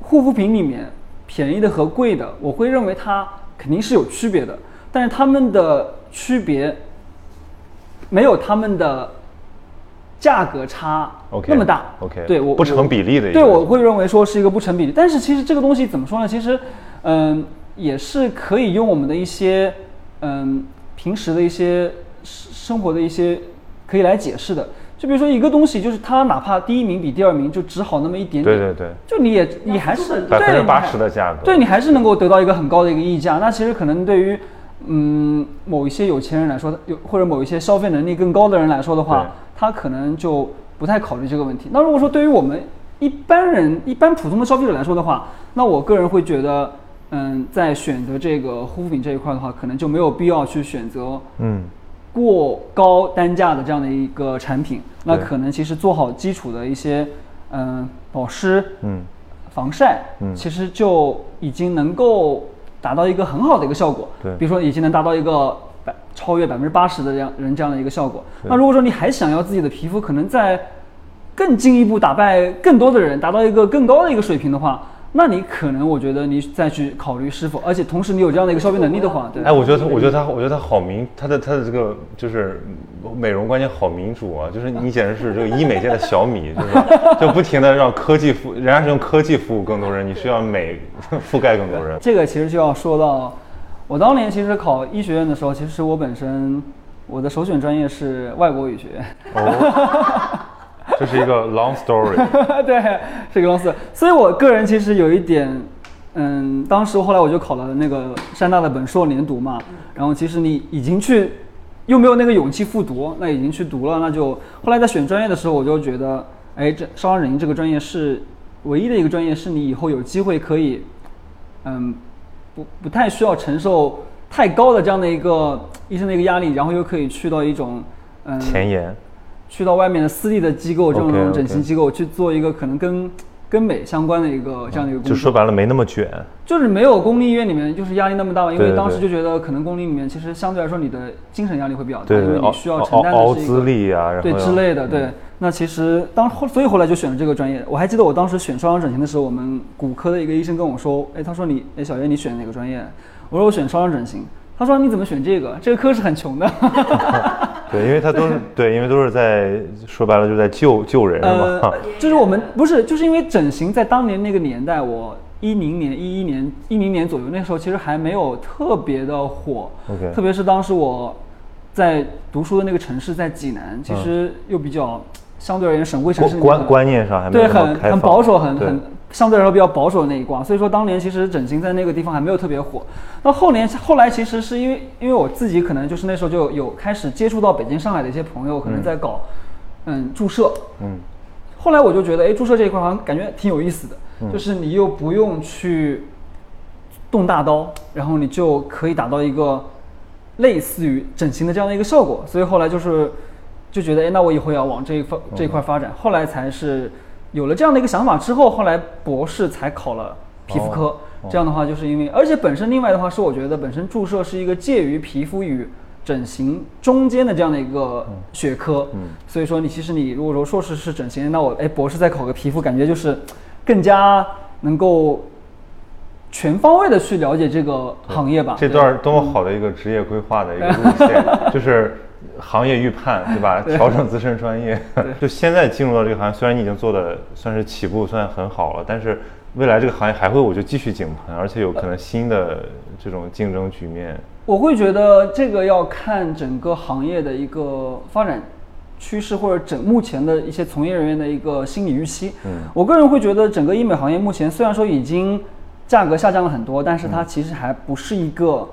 护肤品里面便宜的和贵的，我会认为它肯定是有区别的，但是它们的区别没有它们的价格差那么大。OK，对我不成比例的。对，我会认为说是一个不成比例。但是其实这个东西怎么说呢？其实。嗯，也是可以用我们的一些嗯平时的一些生活的一些可以来解释的。就比如说一个东西，就是它哪怕第一名比第二名就只好那么一点点，对对对，就你也你还是百分之八十的价格，对你还是能够得到一个很高的一个溢价。那其实可能对于嗯某一些有钱人来说，有或者某一些消费能力更高的人来说的话，他可能就不太考虑这个问题。那如果说对于我们一般人、一般普通的消费者来说的话，那我个人会觉得。嗯，在选择这个护肤品这一块的话，可能就没有必要去选择嗯过高单价的这样的一个产品。那可能其实做好基础的一些嗯保湿嗯防晒嗯，其实就已经能够达到一个很好的一个效果。对，比如说已经能达到一个百超越百分之八十的这样人这样的一个效果。那如果说你还想要自己的皮肤可能在更进一步打败更多的人，达到一个更高的一个水平的话。那你可能，我觉得你再去考虑是否，而且同时你有这样的一个消费能力的话，对。哎，我觉得他，我觉得他，我觉得他好民，他的他的这个就是美容观念好民主啊，就是你简直是这个医美界的小米，就是 就不停的让科技服，人家是用科技服务更多人，你需要美覆盖更多人。这个其实就要说到，我当年其实考医学院的时候，其实我本身我的首选专业是外国语学。这是一个 long story，对，是一个 long story。所以我个人其实有一点，嗯，当时后来我就考了那个山大的本硕连读嘛，然后其实你已经去，又没有那个勇气复读，那已经去读了，那就后来在选专业的时候，我就觉得，哎，这烧伤整形这个专业是唯一的一个专业，是你以后有机会可以，嗯，不不太需要承受太高的这样的一个医生的一个压力，然后又可以去到一种，嗯，前沿。去到外面的私立的机构，这种整形机构去做一个可能跟跟美相关的一个这样的一个工作，就说白了没那么卷，就是没有公立医院里面就是压力那么大，因为当时就觉得可能公立里面其实相对来说你的精神压力会比较大，因为你需要承担的是一个对之类的，对。那其实当后所以后来就选了这个专业。我还记得我当时选双商整形的时候，我们骨科的一个医生跟我说，哎，他说你，哎，小叶你选哪个专业？我说我选双商整形。他说你怎么选这个？这个科是很穷的。对，因为他都是对，因为都是在说白了就是在救救人嘛。就是我们不是，就是因为整形在当年那个年代，我一零年、一一年、一零年左右，那时候其实还没有特别的火。OK。特别是当时我在读书的那个城市在济南，其实又比较相对而言省会城市，观观念上还对很很保守，很很。相对来说比较保守的那一挂，所以说当年其实整形在那个地方还没有特别火。那后年后来其实是因为因为我自己可能就是那时候就有开始接触到北京、上海的一些朋友，可能在搞嗯注射。嗯。后来我就觉得，哎，注射这一块好像感觉挺有意思的，就是你又不用去动大刀，然后你就可以达到一个类似于整形的这样的一个效果。所以后来就是就觉得，哎，那我以后要往这一方这一块发展。后来才是。有了这样的一个想法之后，后来博士才考了皮肤科。这样的话，就是因为，而且本身另外的话是，我觉得本身注射是一个介于皮肤与整形中间的这样的一个学科。嗯。所以说，你其实你如果说硕士是整形，那我哎博士再考个皮肤，感觉就是更加能够全方位的去了解这个行业吧。这段多么好的一个职业规划的一个路线，就是。行业预判，对吧？调整自身专业，就现在进入到这个行业，虽然你已经做的算是起步算很好了，但是未来这个行业还会我就继续井喷，而且有可能新的这种竞争局面。我会觉得这个要看整个行业的一个发展趋势，或者整目前的一些从业人员的一个心理预期。嗯我个人会觉得整个医美行业目前虽然说已经价格下降了很多，但是它其实还不是一个呃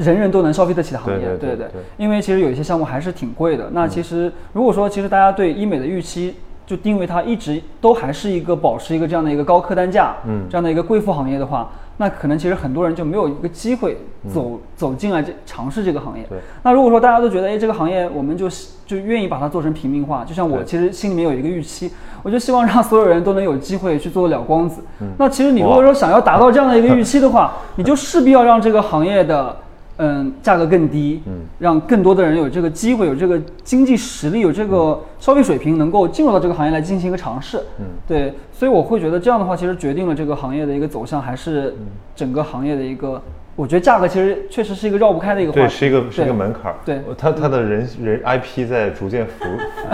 人人都能消费得起的行业。对对对因为其实有一些项目还是挺贵的。那其实如果说其实大家对医美的预期就定位它一直都还是一个保持一个这样的一个高客单价，嗯这样的一个贵妇行业的话，那可能其实很多人就没有一个机会走、走进来这尝试这个行业。对那如果说大家都觉得，哎，这个行业我们就就愿意把它做成平民化，就像我其实心里面有一个预期，我就希望让所有人都能有机会去做了光子。嗯那其实你如果说想要达到这样的一个 预期的话，你就势必要让这个行业的嗯价格更低，嗯让更多的人有这个机会，有这个经济实力，有这个消费水平，能够进入到这个行业来进行一个尝试。嗯对，所以我会觉得这样的话，其实决定了这个行业的一个走向，还是嗯整个行业的一个。我觉得价格其实确实是一个绕不开的一个话对，是一个是一个门槛儿。对它它的人人 IP 在逐渐浮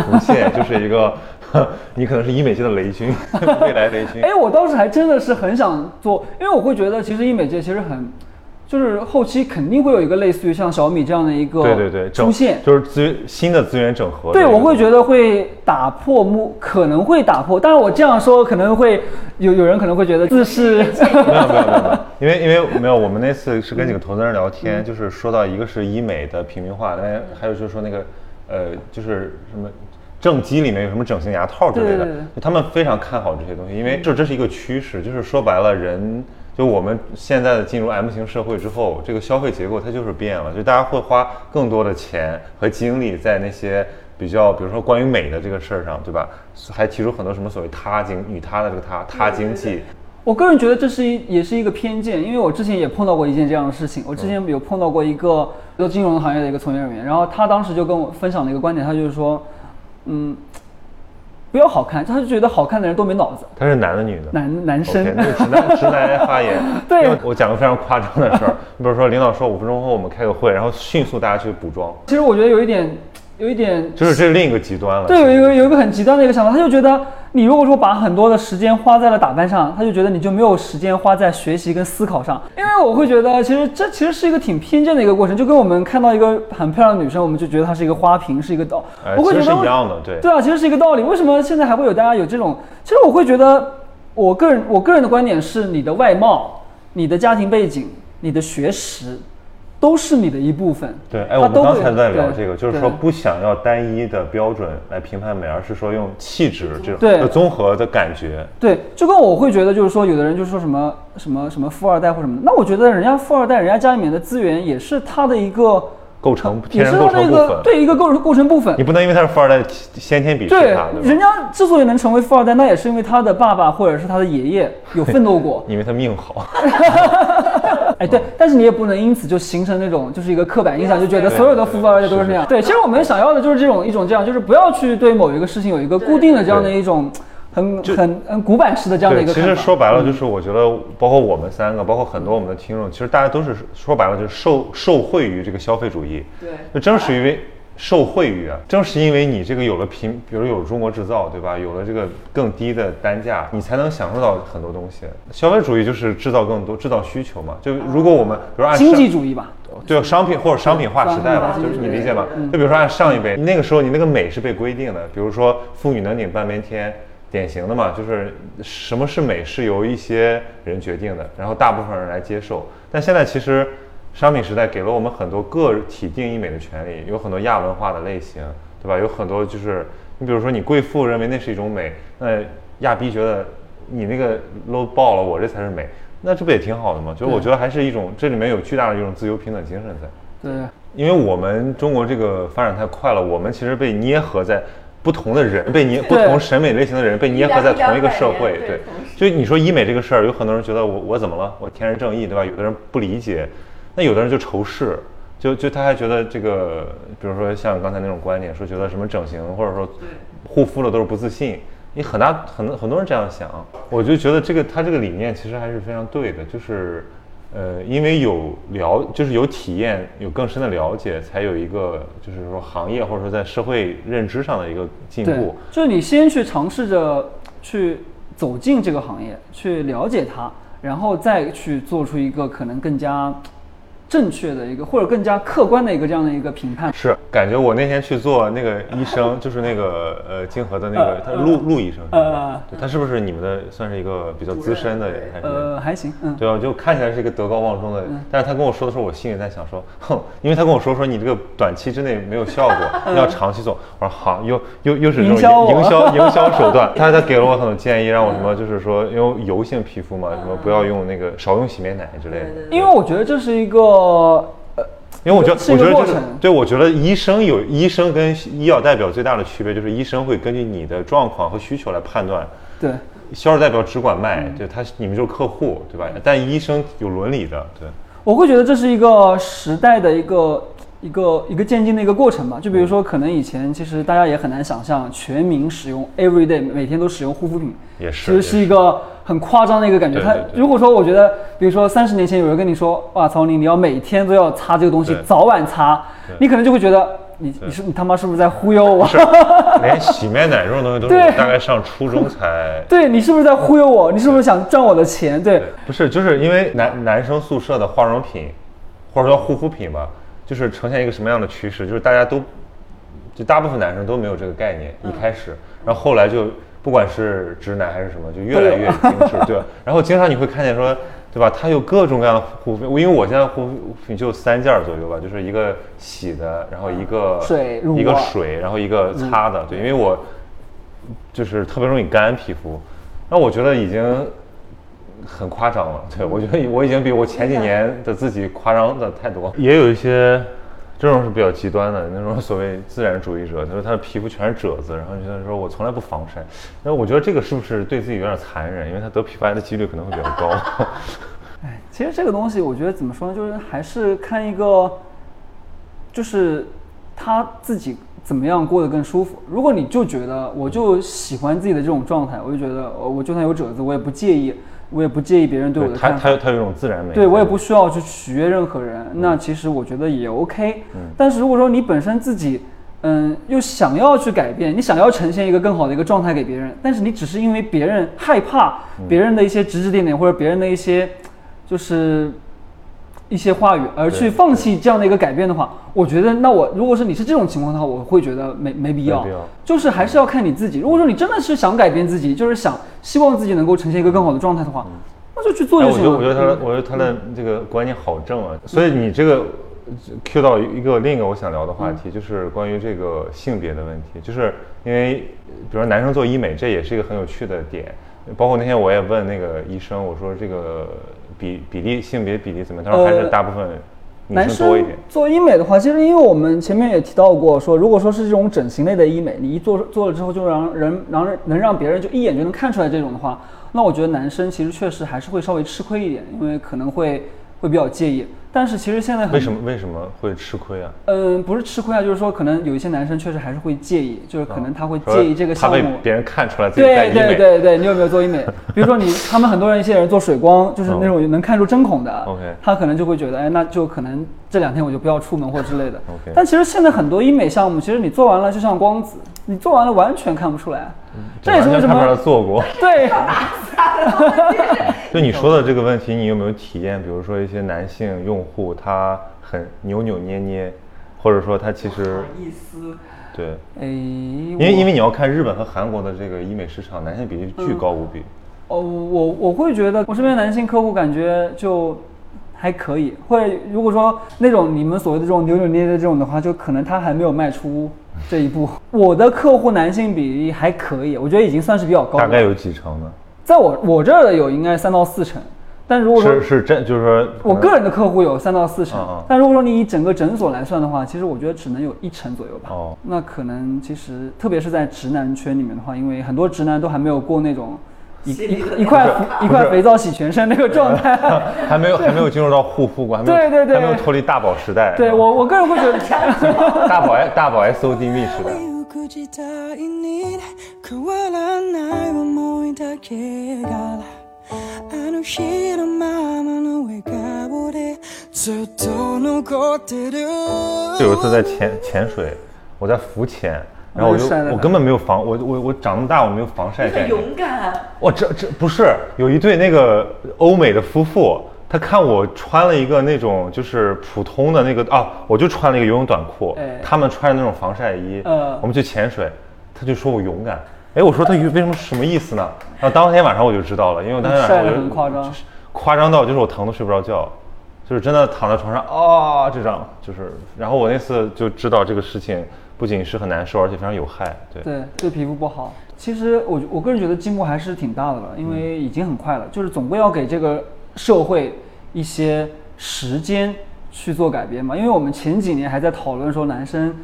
浮现，就是一个，你可能是医美界的雷军，未来雷军。哎，我当时还真的是很想做，因为我会觉得其实医美界其实很，就是后期肯定会有一个类似于像小米这样的一个对对对，整出现。就是资源新的资源整合。对，我会觉得会打破目，可能会打破。但是我这样说可能会有有人可能会觉得自是，没有没有没有因为因为没有，我们那次是跟几个投资人聊天，就是说到一个是医美的平民化，那还有就是说那个呃，就是什么。正畸里面有什么整形牙套之类的对对对，就他们非常看好这些东西，因为这这是一个趋势，就是说白了，人就我们现在的进入 M 型社会之后，这个消费结构它就是变了，就大家会花更多的钱和精力在那些比较，比如说关于美的这个事儿上，对吧？还提出很多什么所谓他经与他的这个他他经济，我个人觉得这是一也是一个偏见，因为我之前也碰到过一件这样的事情。我之前有碰到过一个做金融行业的一个从业人员，然后他当时就跟我分享了一个观点，他就是说，嗯，不要好看，他就觉得好看的人都没脑子，他是男的女的？男男生。直男直男发言。对我讲个非常夸张的事儿，你比如说领导说五分钟后我们开个会，然后迅速大家去补妆，其实我觉得有一点，有一点就是这是另一个极端了。对，有一个有一个很极端的一个想法，他就觉得你如果说把很多的时间花在了打扮上，他就觉得你就没有时间花在学习跟思考上。因为我会觉得，其实这其实是一个挺偏见的一个过程，就跟我们看到一个很漂亮的女生，我们就觉得她是一个花瓶，是一个道，哎，其实我会觉得是一样的，对。对啊，其实是一个道理。为什么现在还会有大家有这种？其实我会觉得，我个人我个人的观点是，你的外貌、你的家庭背景、你的学识，都是你的一部分。对，哎，我们刚才在聊这个，就是说不想要单一的标准来评判美，而是说用气质这种对综合的感觉。对，就跟我会觉得，就是说，有的人就说什么什么什么富二代或什么的，那我觉得人家富二代，人家家里面的资源也是他的一个构成也天然构是他的一成部分，个对一个构成构成部分你。不能因为他是富二代先天鄙视对他，，对人？家之所以能成为富二代，那也是因为他的爸爸或者是他的爷爷有奋斗过。因为他命好。哎，对，但是你也不能因此就形成那种就是一个刻板印象，就觉得所有的富二代都是那样。对，其实我们想要的就是这种一种这样，就是不要去对某一个事情有一个固定的这样的一种很很很古板式的这样的一个，其。实说白了就是，我觉得包括我们三个，包括很多我们的听众，其实大家都是说白了就是受受惠于这个消费主义。对就正是因为受惠于啊，正是因为你这个有了平，比如有中国制造，对吧？有了这个更低的单价，你才能享受到很多东西。消费主义就是制造更多，制造需求嘛。就如果我们比如按经济主义吧。对商品或者商品化时代吧，就是你理解吗？嗯就比如说按上一辈，那个时候你那个美是被规定的，比如说妇女能顶半边天，典型的嘛，就是什么是美是由一些人决定的，然后大部分人来接受。但现在其实商品时代给了我们很多个体定义美的权利，有很多亚文化的类型，对吧？有很多就是你比如说你贵妇认为那是一种美，那亚逼觉得你那个 low 爆了，我这才是美。那这不也挺好的吗？就是我觉得还是一种，这里面有巨大的一种自由平等精神在。对，因为我们中国这个发展太快了，我们其实被捏合在不同的人，被捏不同审美类型的人被捏合在同一个社会。对，就你说医美这个事儿，有很多人觉得我我怎么了？我天然正义，对吧？有的人不理解，那有的人就仇视，就就他还觉得这个，比如说像刚才那种观点，说觉得什么整形或者说护肤了都是不自信。你很大很很多人这样想，我就觉得这个他这个理念其实还是非常对的，就是。呃，因为有了，就是有体验，有更深的了解，才有一个就是说行业或者说在社会认知上的一个进步。，就是你先去尝试着去走进这个行业，去了解它，然后再去做出一个可能更加。正确的一个或者更加客观的一个这样的一个评判是感觉我那天去做那个医生，就是那个呃金河的那个他陆陆医生，呃，对他是不是你们的算是一个比较资深的？呃，还行，嗯，对啊？就看起来是一个德高望重的，但是他跟我说的时候，我心里在想说，哼，因为他跟我说说你这个短期之内没有效果，要长期做。我说好，又又又是这种营销营销手段。他他给了我很多建议，让我什么就是说，因为油性皮肤嘛，什么不要用那个少用洗面奶之类的。因为我觉得这是一个。呃，因为我觉得，我觉得就是对，我觉得医生有医生跟医药代表最大的区别就是医生会根据你的状况和需求来判断。对，销售代表只管卖，对他你们就是客户，对吧？但医生有伦理的，对。我会觉得这是一个时代的一个一个一个渐进的一个过程吧。就比如说，可能以前其实大家也很难想象全民使用 every day 每天都使用护肤品，也是，其实是一个。很夸张的一个感觉。他如果说，我觉得，比如说三十年前有人跟你说，哇，曹宁，你要每天都要擦这个东西，早晚擦，你可能就会觉得，你你是你他妈是不是在忽悠我？连洗面奶这种东西都是大概上初中才。对你是不是在忽悠我？你是不是想赚我的钱？对，不是，就是因为男男生宿舍的化妆品，或者说护肤品吧，就是呈现一个什么样的趋势？就是大家都，就大部分男生都没有这个概念，一开始，然后后来就。不管是直男还是什么，就越来越精致，对吧？然后经常你会看见说，对吧？它有各种各样的护肤品，因为我现在护肤品就三件左右吧，就是一个洗的，然后一个水，一个水，然后一个擦的，对，因为我就是特别容易干皮肤，那我觉得已经很夸张了，对我觉得我已经比我前几年的自己夸张的太多，也有一些。这种是比较极端的那种所谓自然主义者，他说他的皮肤全是褶子，然后觉得说我从来不防晒，那我觉得这个是不是对自己有点残忍？因为他得皮肤癌的几率可能会比较高。哎，其实这个东西我觉得怎么说呢，就是还是看一个，就是他自己怎么样过得更舒服。如果你就觉得我就喜欢自己的这种状态，我就觉得我就算有褶子我也不介意。我也不介意别人对我的看法，他他他有一种自然美，对我也不需要去取悦任何人。那其实我觉得也 OK。嗯，但是如果说你本身自己，嗯，又想要去改变，你想要呈现一个更好的一个状态给别人，但是你只是因为别人害怕别人的一些指指点点，或者别人的一些，就是。一些话语而去放弃这样的一个改变的话，我觉得那我如果是你是这种情况的话，我会觉得没没必要，就是还是要看你自己。如果说你真的是想改变自己，就是想希望自己能够呈现一个更好的状态的话，那就去做就行了。我觉得他的，我觉得他的这个观念好正啊。所以你这个 Q 到一个另一个我想聊的话题，就是关于这个性别的问题，就是因为比如说男生做医美，这也是一个很有趣的点。包括那天我也问那个医生，我说这个。比比例性别比例怎么样？他说还是大部分男生多一点。做医美的话，其实因为我们前面也提到过，说如果说是这种整形类的医美，你一做做了之后就让人让人能让别人就一眼就能看出来这种的话，那我觉得男生其实确实还是会稍微吃亏一点，因为可能会会比较介意。但是其实现在为什么为什么会吃亏啊？嗯，不是吃亏啊，就是说可能有一些男生确实还是会介意，就是可能他会介意这个项目，他被别人看出来自己在医美。对对对对，你有没有做医美？比如说你他们很多人一些人做水光，就是那种能看出针孔的，OK，他可能就会觉得，哎，那就可能这两天我就不要出门或之类的，OK。但其实现在很多医美项目，其实你做完了就像光子，你做完了完全看不出来。这也是为什么做过。对。就你说的这个问题，你有没有体验？比如说一些男性用户，他很扭扭捏捏，或者说他其实意思对，哎，因为因为你要看日本和韩国的这个医美市场，男性比例巨高无比。哦，我我会觉得我身边男性客户感觉就还可以，会如果说那种你们所谓的这种扭扭捏捏这种的话，就可能他还没有迈出这一步。我的客户男性比例还可以，我觉得已经算是比较高。大概有几成呢？在我我这儿的有应该三到四成，但如果说是是真就是说，我个人的客户有三到四成，但如果说你以整个诊所来算的话，其实我觉得只能有一成左右吧。哦，那可能其实特别是在直男圈里面的话，因为很多直男都还没有过那种一一一块一块肥皂洗全身那个状态，还没有还没有进入到护肤关，对对对，还没有脱离大宝时代。对我我个人会觉得 大宝大宝 S O D 蜜时代。就有一次在潜潜水，我在浮潜，然后我我根本没有防我我我长那么大我没有防晒概很念。勇敢。哇，这这不是有一对那个欧美的夫妇，他看我穿了一个那种就是普通的那个啊，我就穿了一个游泳短裤，哎他们穿着那种防晒衣，嗯我们去潜水，他就说我勇敢，哎，我说他为什么什么意思呢？然后当天晚上我就知道了，因为我当天晚上就很夸张就是夸张到就是我疼的睡不着觉。就是真的躺在床上啊，这样就是，然后我那次就知道这个事情不仅是很难受，而且非常有害。对，对，对皮肤不好。其实我我个人觉得进步还是挺大的了，因为已经很快了，就是总归要给这个社会一些时间去做改变嘛。因为我们前几年还在讨论说男生，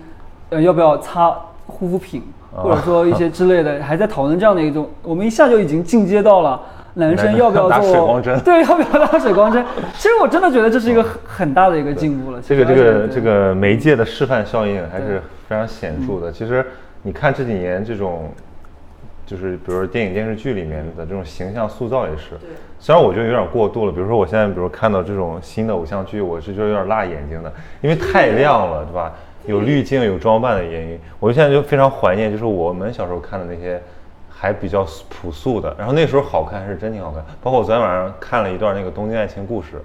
呃，要不要擦护肤品，或者说一些之类的，还在讨论这样的一种，我们一下就已经进阶到了。男生 要不要打做水光针 对，要不要打水光针？其实我真的觉得这是一个很很大的一个进步了。这个这个这个媒介的示范效应还是非常显著的。其实你看这几年这种，就是比如说电影电视剧里面的这种形象塑造也是，对虽然我觉得有点过度了。比如说我现在比如看到这种新的偶像剧，我是觉得有点辣眼睛的，因为太亮了，对吧？有滤镜、有装扮的原因，我现在就非常怀念，就是我们小时候看的那些。还比较朴素的，然后那时候好看是真挺好看。包括我昨天晚上看了一段那个《东京爱情故事》，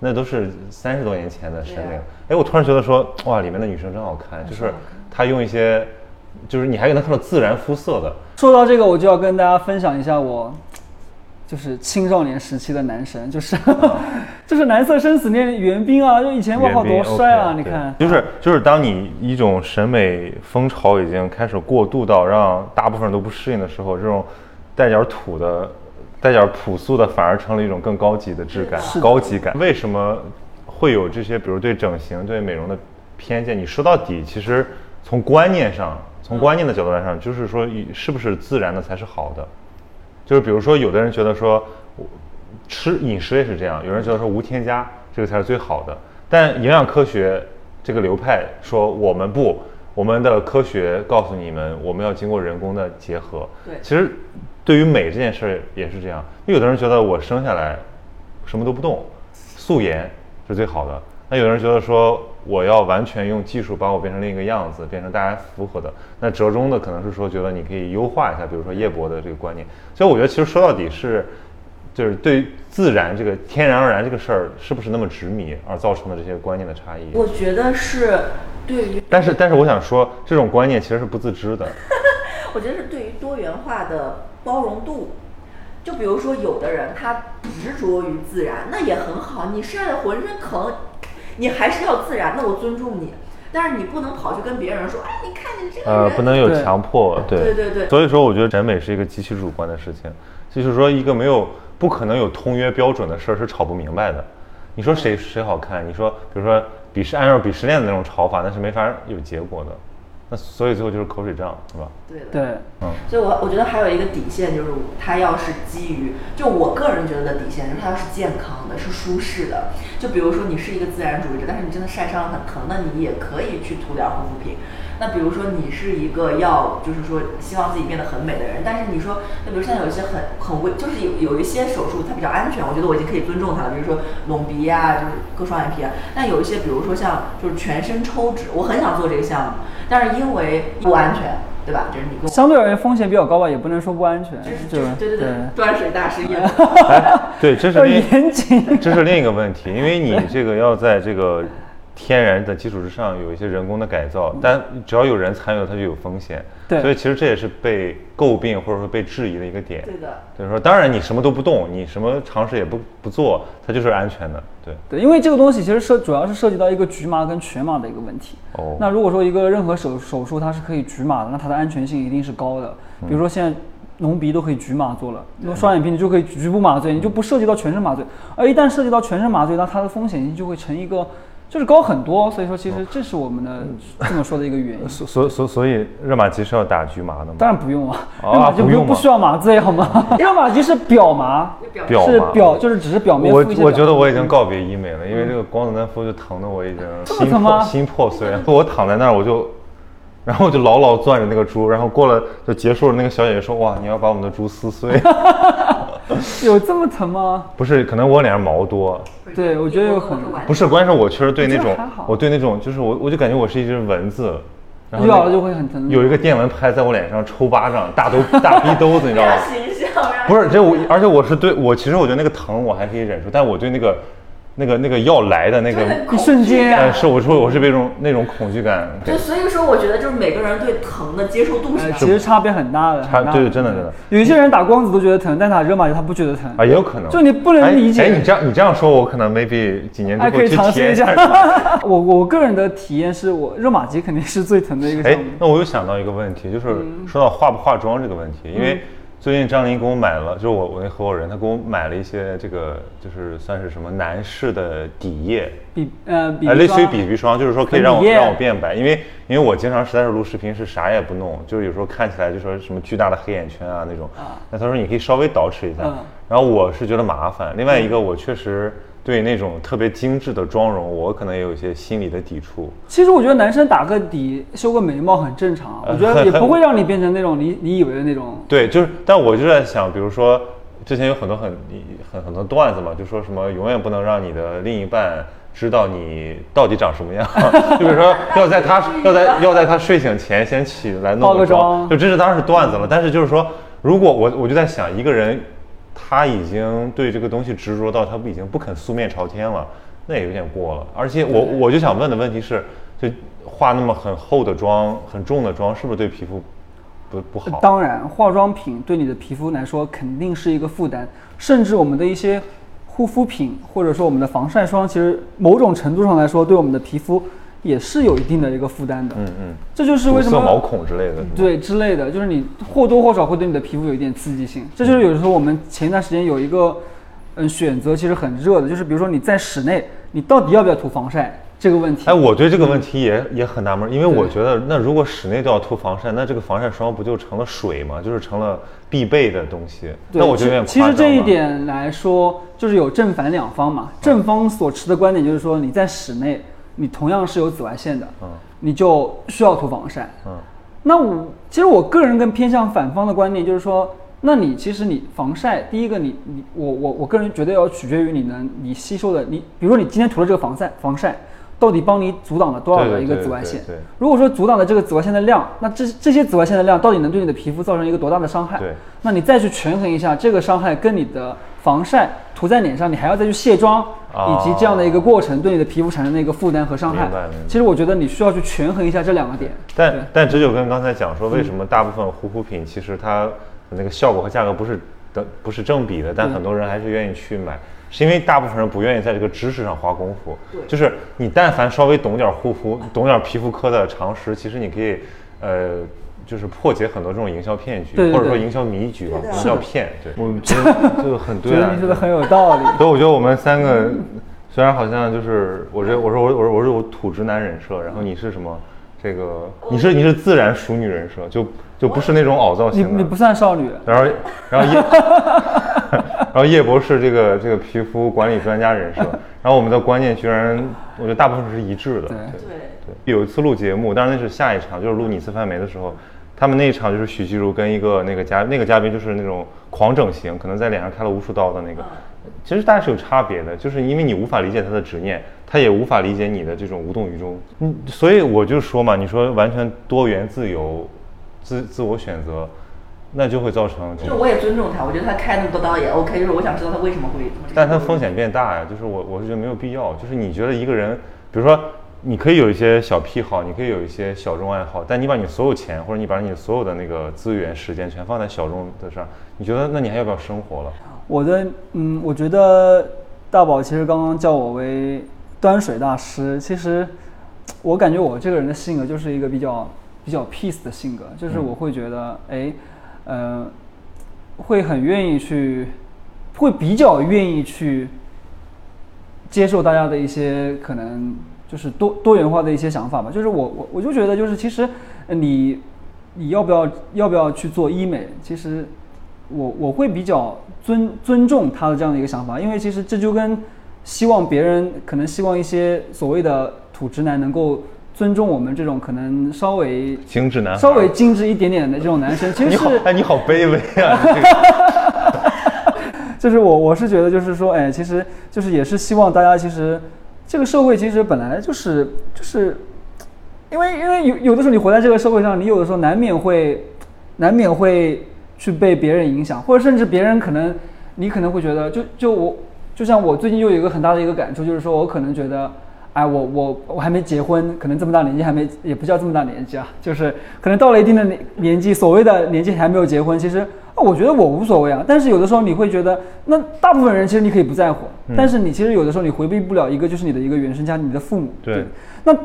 那都是三十多年前的审美对啊。哎，我突然觉得说，哇，里面的女生真好看，就是她用一些，就是你还能看到自然肤色的。说到这个，我就要跟大家分享一下我，就是青少年时期的男神，就是 就是蓝色生死恋里袁冰啊，就以前哇靠多帅啊你看，就是就是当你一种审美风潮已经开始过渡到让大部分人都不适应的时候，这种带点土的、带点朴素的，反而成了一种更高级的质感、高级感。为什么会有这些，比如对整形、对美容的偏见？你说到底，其实从观念上，从观念的角度来上，就是说，以是不是自然的才是好的？就是比如说，有的人觉得说，我吃饮食也是这样，有人觉得说无添加这个才是最好的，但营养科学这个流派说我们不，我们的科学告诉你们，我们要经过人工的结合。对其实对于美这件事儿也是这样，有的人觉得我生下来什么都不动，素颜是最好的。那有人觉得说我要完全用技术把我变成另一个样子，变成大家符合的。那折中的可能是说觉得你可以优化一下，比如说叶博的这个观念。所以我觉得其实说到底是，就是对于自然这个天然而然这个事儿是不是那么执迷而造成的这些观念的差异。我觉得是对于，但是但是我想说，这种观念其实是不自知的。我觉得是对于多元化的包容度。就比如说，有的人他执着于自然，那也很好。你晒得浑身疼，你还是要自然，的我尊重你。但是你不能跑去跟别人说，哎，你看你这个人，呃，不能有强迫，对对对对所以说，我觉得审美是一个极其主观的事情，就是说一个没有不可能有通约标准的事儿是吵不明白的。你说谁谁好看？你说比如说鄙视按照鄙视链的那种吵法，那是没法有结果的。那所以最后就是口水仗，是吧？对的，对，嗯，所以我我觉得还有一个底线，就是它要是基于，就我个人觉得的底线，就是它要是健康的，是舒适的。就比如说你是一个自然主义者，但是你真的晒伤了很疼，那你也可以去涂点护肤品。那比如说你是一个要就是说希望自己变得很美的人，但是你说，那比如现在有一些很很危，就是有有一些手术它比较安全，我觉得我已经可以尊重它了，比如说隆鼻呀、就是割双眼皮啊。但有一些比如说像就是全身抽脂，我很想做这个项目，但是因为不安全，对吧？就是你跟。相对而言风险比较高吧，也不能说不安全，就是就就是对对对，端水大师也哎，对，这是 严谨。这是另一个问题，因为你这个要在这个天然的基础之上有一些人工的改造，但只要有人参与了，它就有风险。对所以其实这也是被诟病或者说被质疑的一个点。对的。就是说，当然你什么都不动，你什么尝试也不不做，它就是安全的。对，对，因为这个东西其实涉主要是涉及到一个局麻跟全麻的一个问题。哦那如果说一个任何手手术它是可以局麻的，那它的安全性一定是高的。嗯比如说现在隆鼻都可以局麻做了，那双眼皮你就可以局部麻醉，你就不涉及到全身麻醉。而一旦涉及到全身麻醉，那它的风险性就会成一个就是高很多。所以说，其实这是我们的这么说的一个原因。所所所所以热玛吉是要打局麻的吗？当然不用啊，哦 热玛吉不用不不需要麻醉好吗？热玛吉是表麻，表麻是表就是只是表面我我觉得我已经告别医美了，因为这个光子嫩肤就疼的我已经心破心破碎了。我躺在那儿我就，然后我就牢牢攥着那个珠，然后过了就结束了。那个小姐姐说：“哇，你要把我们的珠撕碎。有这么疼吗？”不是，可能我脸上毛多，对我觉得有可能不是，关键是我确实对那种我对那种就是我我就感觉我是一只蚊子，然后那咬了就会很疼。有一个电蚊拍在我脸上抽巴掌，大兜 大逼兜子，你知道吗？形象，不是，这我，而且我是对我，其实我觉得那个疼我还可以忍受，但我对那个那个那个要来的那个，一瞬间呃，是我说我是被这种那种恐惧感？给就所以说，我觉得就是每个人对疼的接受度是其实差别很大的。差对真的真的。有一些人打光子都觉得疼，但打热玛吉他不觉得疼。啊，也有可能，就你不能理解。哎，哎你这样你这样说，我可能 maybe 几年之还可以后去体尝试一下。验一下。我我个人的体验是我热玛吉肯定是最疼的一个那我又想到一个问题，就是嗯。说到化不化妆这个问题，因为最近张琳给我买了，就是我我那合伙人，他给我买了一些这个就是算是什么男士的底液，比呃比呃，类似于 BB 霜，就是说可以让我让我变白，因为因为我经常实在是录视频是啥也不弄，就是有时候看起来就说什么巨大的黑眼圈啊那种，那他说你可以稍微捯饬一下，嗯。然后我是觉得麻烦，另外一个我确实对那种特别精致的妆容，我可能也有一些心理的抵触。其实我觉得男生打个底、修个眉毛很正常我觉得也不会让你变成那种你你以为的那种。对，就是，但我就在想，比如说，之前有很多很很很多段子嘛，就说什么永远不能让你的另一半知道你到底长什么样，就比如说要在他要在要在他睡醒前先起来弄个妆，妆就这是当然是段子了，但是就是说，如果我我就在想，一个人他已经对这个东西执着到他不已经不肯素面朝天了，那也有点过了。而且我我就想问的问题是，就化那么很厚的妆、很重的妆，是不是对皮肤不不好？当然，化妆品对你的皮肤来说肯定是一个负担，甚至我们的一些护肤品或者说我们的防晒霜，其实某种程度上来说，对我们的皮肤也是有一定的一个负担的。嗯嗯，这就是为什么毛孔之类的。对之类的，就是你或多或少会对你的皮肤有一点刺激性。这就是有时候我们前一段时间有一个嗯选择，其实很热的，就是比如说你在室内，你到底要不要涂防晒这个问题。哎，我对这个问题也也很纳闷，因为我觉得，那如果室内都要涂防晒，那这个防晒霜不就成了水吗？就是成了必备的东西。对那我觉得其实这一点来说，就是有正反两方嘛。正方所持的观点就是说，你在室内，你同样是有紫外线的，嗯你就需要涂防晒。嗯那我其实我个人更偏向反方的观念，就是说，那你其实你防晒，第一个你你我我我个人觉得要取决于你能你吸收的，你比如说你今天涂了这个防晒防晒，到底帮你阻挡了多少的一个紫外线对对？如果说阻挡了这个紫外线的量，那这这些紫外线的量到底能对你的皮肤造成一个多大的伤害？对，那你再去权衡一下这个伤害跟你的防晒涂在脸上，你还要再去卸妆，哦以及这样的一个过程对你的皮肤产生的一个负担和伤害。其实我觉得你需要去权衡一下这两个点。但但这就跟刚才讲说，为什么大部分护肤品其实它的那个效果和价格不是的不是正比的，但很多人还是愿意去买，是因为大部分人不愿意在这个知识上花功夫。就是你但凡稍微懂点护肤、懂点皮肤科的常识，其实你可以呃。就是破解很多这种营销骗局，对对对或者说营销迷局吧，对的营销骗。对，我觉得这个很觉对啊。得你说的很有道理。所以我觉得我们三个虽然好像就是我这我说我我说我是我土直男人设，然后你是什么？这个你是你是自然熟女人设，就就不是那种凹造型的。你你不算少女，然后然后叶然后叶博士这个这个皮肤管理专家人设，然后我们的观念居然我觉得大部分是一致的。对对，对，有一次录节目，当然那是下一场，就是录《你次范梅》的时候，他们那一场就是许基如跟一个那个嘉那个嘉宾就是那种狂整形，可能在脸上开了无数刀的那个。其实大家是有差别的，就是因为你无法理解他的执念，他也无法理解你的这种无动于衷。嗯，所以我就说嘛，你说完全多元自由、自自我选择，那就会造成就是我也尊重他，我觉得他开那么多刀也 OK，就是我想知道他为什么会。但他风险变大呀，就是我我是觉得没有必要。就是你觉得一个人，比如说你可以有一些小癖好，你可以有一些小众爱好，但你把你所有钱或者你把你所有的那个资源、时间全放在小众的上，你觉得那你还要不要生活了？我的嗯，我觉得大宝其实刚刚叫我为端水大师，其实我感觉我这个人的性格就是一个比较比较 peace 的性格，就是我会觉得哎，呃，会很愿意去，会比较愿意去接受大家的一些可能就是多多元化的一些想法吧。就是我我我就觉得就是其实呃你你要不要要不要去做医美，其实我我会比较尊尊重他的这样的一个想法，因为其实这就跟希望别人可能希望一些所谓的土直男能够尊重我们这种可能稍微精致男，稍微精致一点点的这种男生，其实是，你好哎，你好卑微啊！就是我我是觉得就是说，哎，其实就是也是希望大家其实这个社会其实本来就是就是因为因为有有的时候你活在这个社会上，你有的时候难免会难免会去被别人影响，或者甚至别人可能你可能会觉得，就就我就像我最近又有一个很大的一个感触，就是说我可能觉得。哎，我我我还没结婚，可能这么大年纪还没，也不叫这么大年纪啊，就是可能到了一定的年年纪，所谓的年纪还没有结婚，其实我觉得我无所谓啊。但是有的时候你会觉得，那大部分人其实你可以不在乎，但是你其实有的时候你回避不了一个就是你的一个原生家庭，你的父母。对。那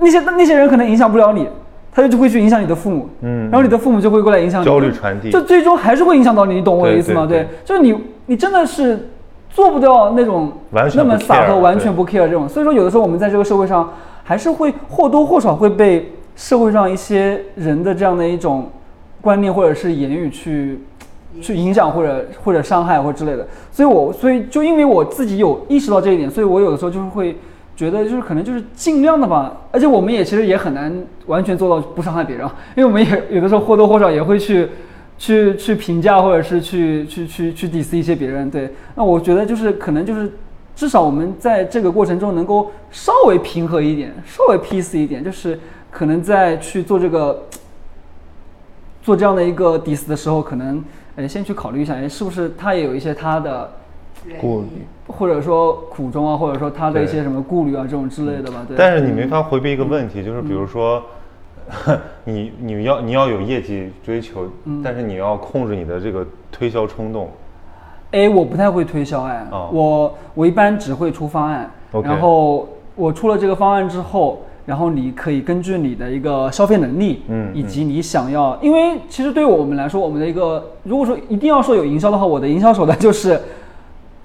那些那些人可能影响不了你，他就就会去影响你的父母，嗯，然后你的父母就会过来影响你。焦虑传递。就最终还是会影响到你，你懂我的意思吗？对，就是你你真的是。做不到那种那么洒脱，完全不 care 这种，所以说有的时候我们在这个社会上还是会或多或少会被社会上一些人的这样的一种观念或者是言语去去影响或者或者伤害或之类的，所以我所以就因为我自己有意识到这一点，所以我有的时候就是会觉得就是可能就是尽量的吧，而且我们也其实也很难完全做到不伤害别人，因为我们也有的时候或多或少也会去。去去评价或者是去去去去 diss 一些别人，对，那我觉得就是可能就是至少我们在这个过程中能够稍微平和一点，稍微 peace 一点，就是可能在去做这个做这样的一个 diss 的时候，可能哎先去考虑一下，哎是不是他也有一些他的顾虑，或者说苦衷啊，或者说他的一些什么顾虑啊这种之类的吧。对。但是你没法回避一个问题，就是比如说。你你要你要有业绩追求，但是你要控制你的这个推销冲动。哎，我不太会推销哎，我我一般只会出方案，然后我出了这个方案之后，然后你可以根据你的一个消费能力，嗯，以及你想要，因为其实对于我们来说，我们的一个如果说一定要说有营销的话，我的营销手段就是。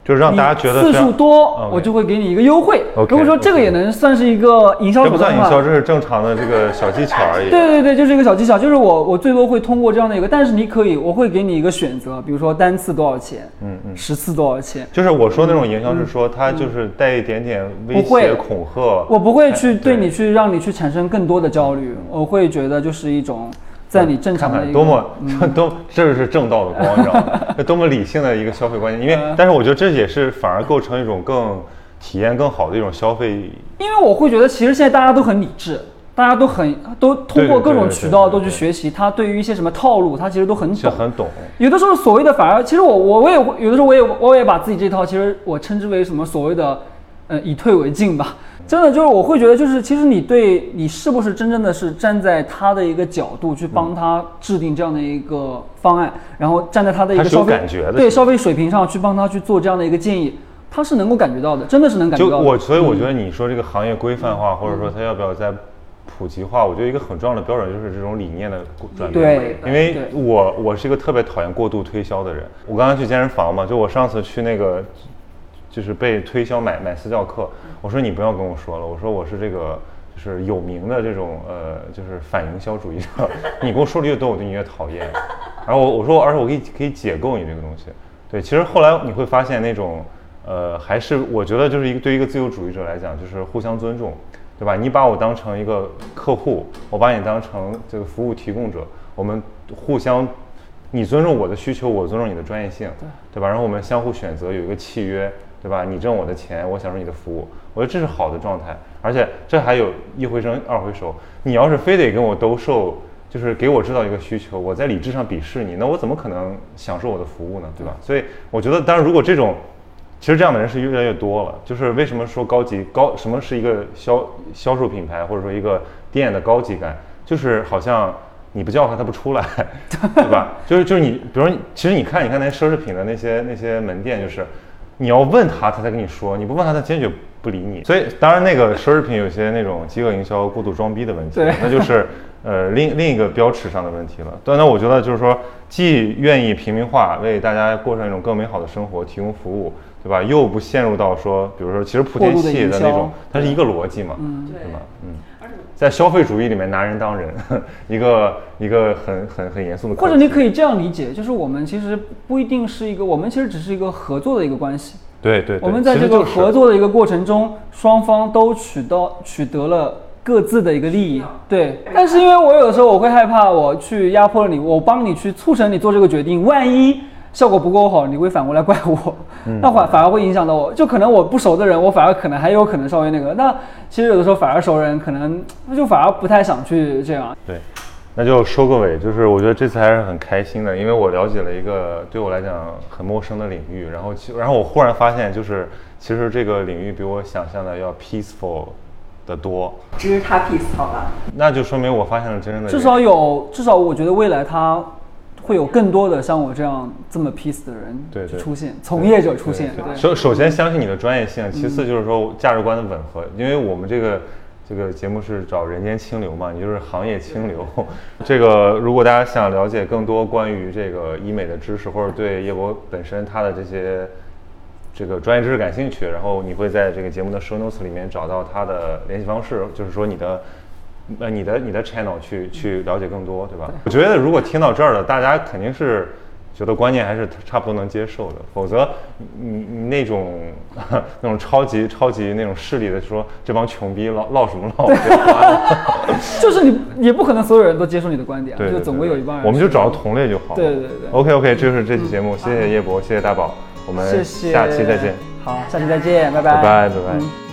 就是让大家觉得次数多，我就会给你一个优惠。如果说这个也能算是一个营销这不算营销，这是正常的这个小技巧而已。对对对，就是一个小技巧，就是我我最多会通过这样的一个，但是你可以，我会给你一个选择，比如说单次多少钱，嗯嗯，十次多少钱。就是我说那种营销是说，它就是带一点点威胁恐吓。我不会去对你去让你去产生更多的焦虑，我会觉得就是一种。在你正常的多么 多，这是正道的光，你知道吗？多么理性的一个消费观念。因为，但是我觉得这也是反而构成一种更体验更好的一种消费。因为我会觉得，其实现在大家都很理智，大家都很都通过各种渠道都去学习，他对于一些什么套路，他其实都很懂。很懂。有的时候所谓的反而，其实我我我也有的时候我也我也把自己这套，其实我称之为什么所谓的，呃，以退为进吧。真的就是我会觉得，就是其实你对你是不是真正的是站在他的一个角度去帮他制定这样的一个方案，然后站在他的一个消费对消费水平上去帮他去做这样的一个建议，他是能够感觉到的，真的是能感觉到。就我所以我觉得你说这个行业规范化，或者说他要不要再普及化，我觉得一个很重要的标准就是这种理念的转变。对，因为我我是一个特别讨厌过度推销的人。我刚刚去健身房嘛，就我上次去那个。就是被推销买买私教课，我说你不要跟我说了，我说我是这个就是有名的这种呃就是反营销主义者，你跟我说的越多，我对你越讨厌。然后我我说而且我可以可以解构你这个东西，对，其实后来你会发现那种呃还是我觉得就是一个对一个自由主义者来讲就是互相尊重，对吧？你把我当成一个客户，我把你当成这个服务提供者，我们互相你尊重我的需求，我尊重你的专业性，对对吧？然后我们相互选择有一个契约。对吧？你挣我的钱，我享受你的服务，我觉得这是好的状态。而且这还有一回生二回熟。你要是非得跟我兜售，就是给我制造一个需求，我在理智上鄙视你，那我怎么可能享受我的服务呢？对吧？所以我觉得，当然如果这种，其实这样的人是越来越多了。就是为什么说高级高什么是一个销销售品牌，或者说一个店的高级感，就是好像你不叫他，他不出来，对吧？就是就是你，比如其实你看，你看那些奢侈品的那些那些门店，就是。你要问他，他才跟你说；你不问他，他坚决不理你。所以，当然那个奢侈品有些那种饥饿营销、过度装逼的问题，那就是呃另另一个标尺上的问题了。但那我觉得就是说，既愿意平民化，为大家过上一种更美好的生活提供服务，对吧？又不陷入到说，比如说，其实莆田系的那种，它是一个逻辑嘛，对吧？嗯。在消费主义里面拿人当人，一个一个很很很严肃的。或者你可以这样理解，就是我们其实不一定是一个，我们其实只是一个合作的一个关系。对对。我们在这个合作的一个过程中，双方都取到取得了各自的一个利益。对。但是因为我有的时候我会害怕，我去压迫了你，我帮你去促成你做这个决定，万一。效果不够好，你会反过来怪我，那反反而会影响到我。就可能我不熟的人，我反而可能还有可能稍微那个。那其实有的时候反而熟人，可能就反而不太想去这样。对，那就收个尾，就是我觉得这次还是很开心的，因为我了解了一个对我来讲很陌生的领域，然后其然后我忽然发现，就是其实这个领域比我想象的要 peaceful 的多。只是他 peace 好吧？那就说明我发现了真正的至少有，至少我觉得未来它会有更多的像我这样这么 peace 的人对对出现，从业者出现。对，首首先相信你的专业性，其次就是说价值观的吻合，因为我们这个这个节目是找人间清流嘛，你就是行业清流。这个如果大家想了解更多关于这个医美的知识，或者对叶博本身他的这些这个专业知识感兴趣，然后你会在这个节目的 show notes 里面找到他的联系方式，就是说你的。呃，你的你的 channel 去去了解更多，对吧？我觉得如果听到这儿了，大家肯定是觉得观念还是差不多能接受的，否则你你那种 那种超级超级那种势力的说这帮穷逼唠唠什么唠？就是你也不可能所有人都接受你的观点，对，就总会有一帮人。我们就找到同类就好。对对对。OK OK，这就是这期节目，谢谢叶博，谢谢大宝，我们下期再见。好，下期再见，拜拜拜拜拜。嗯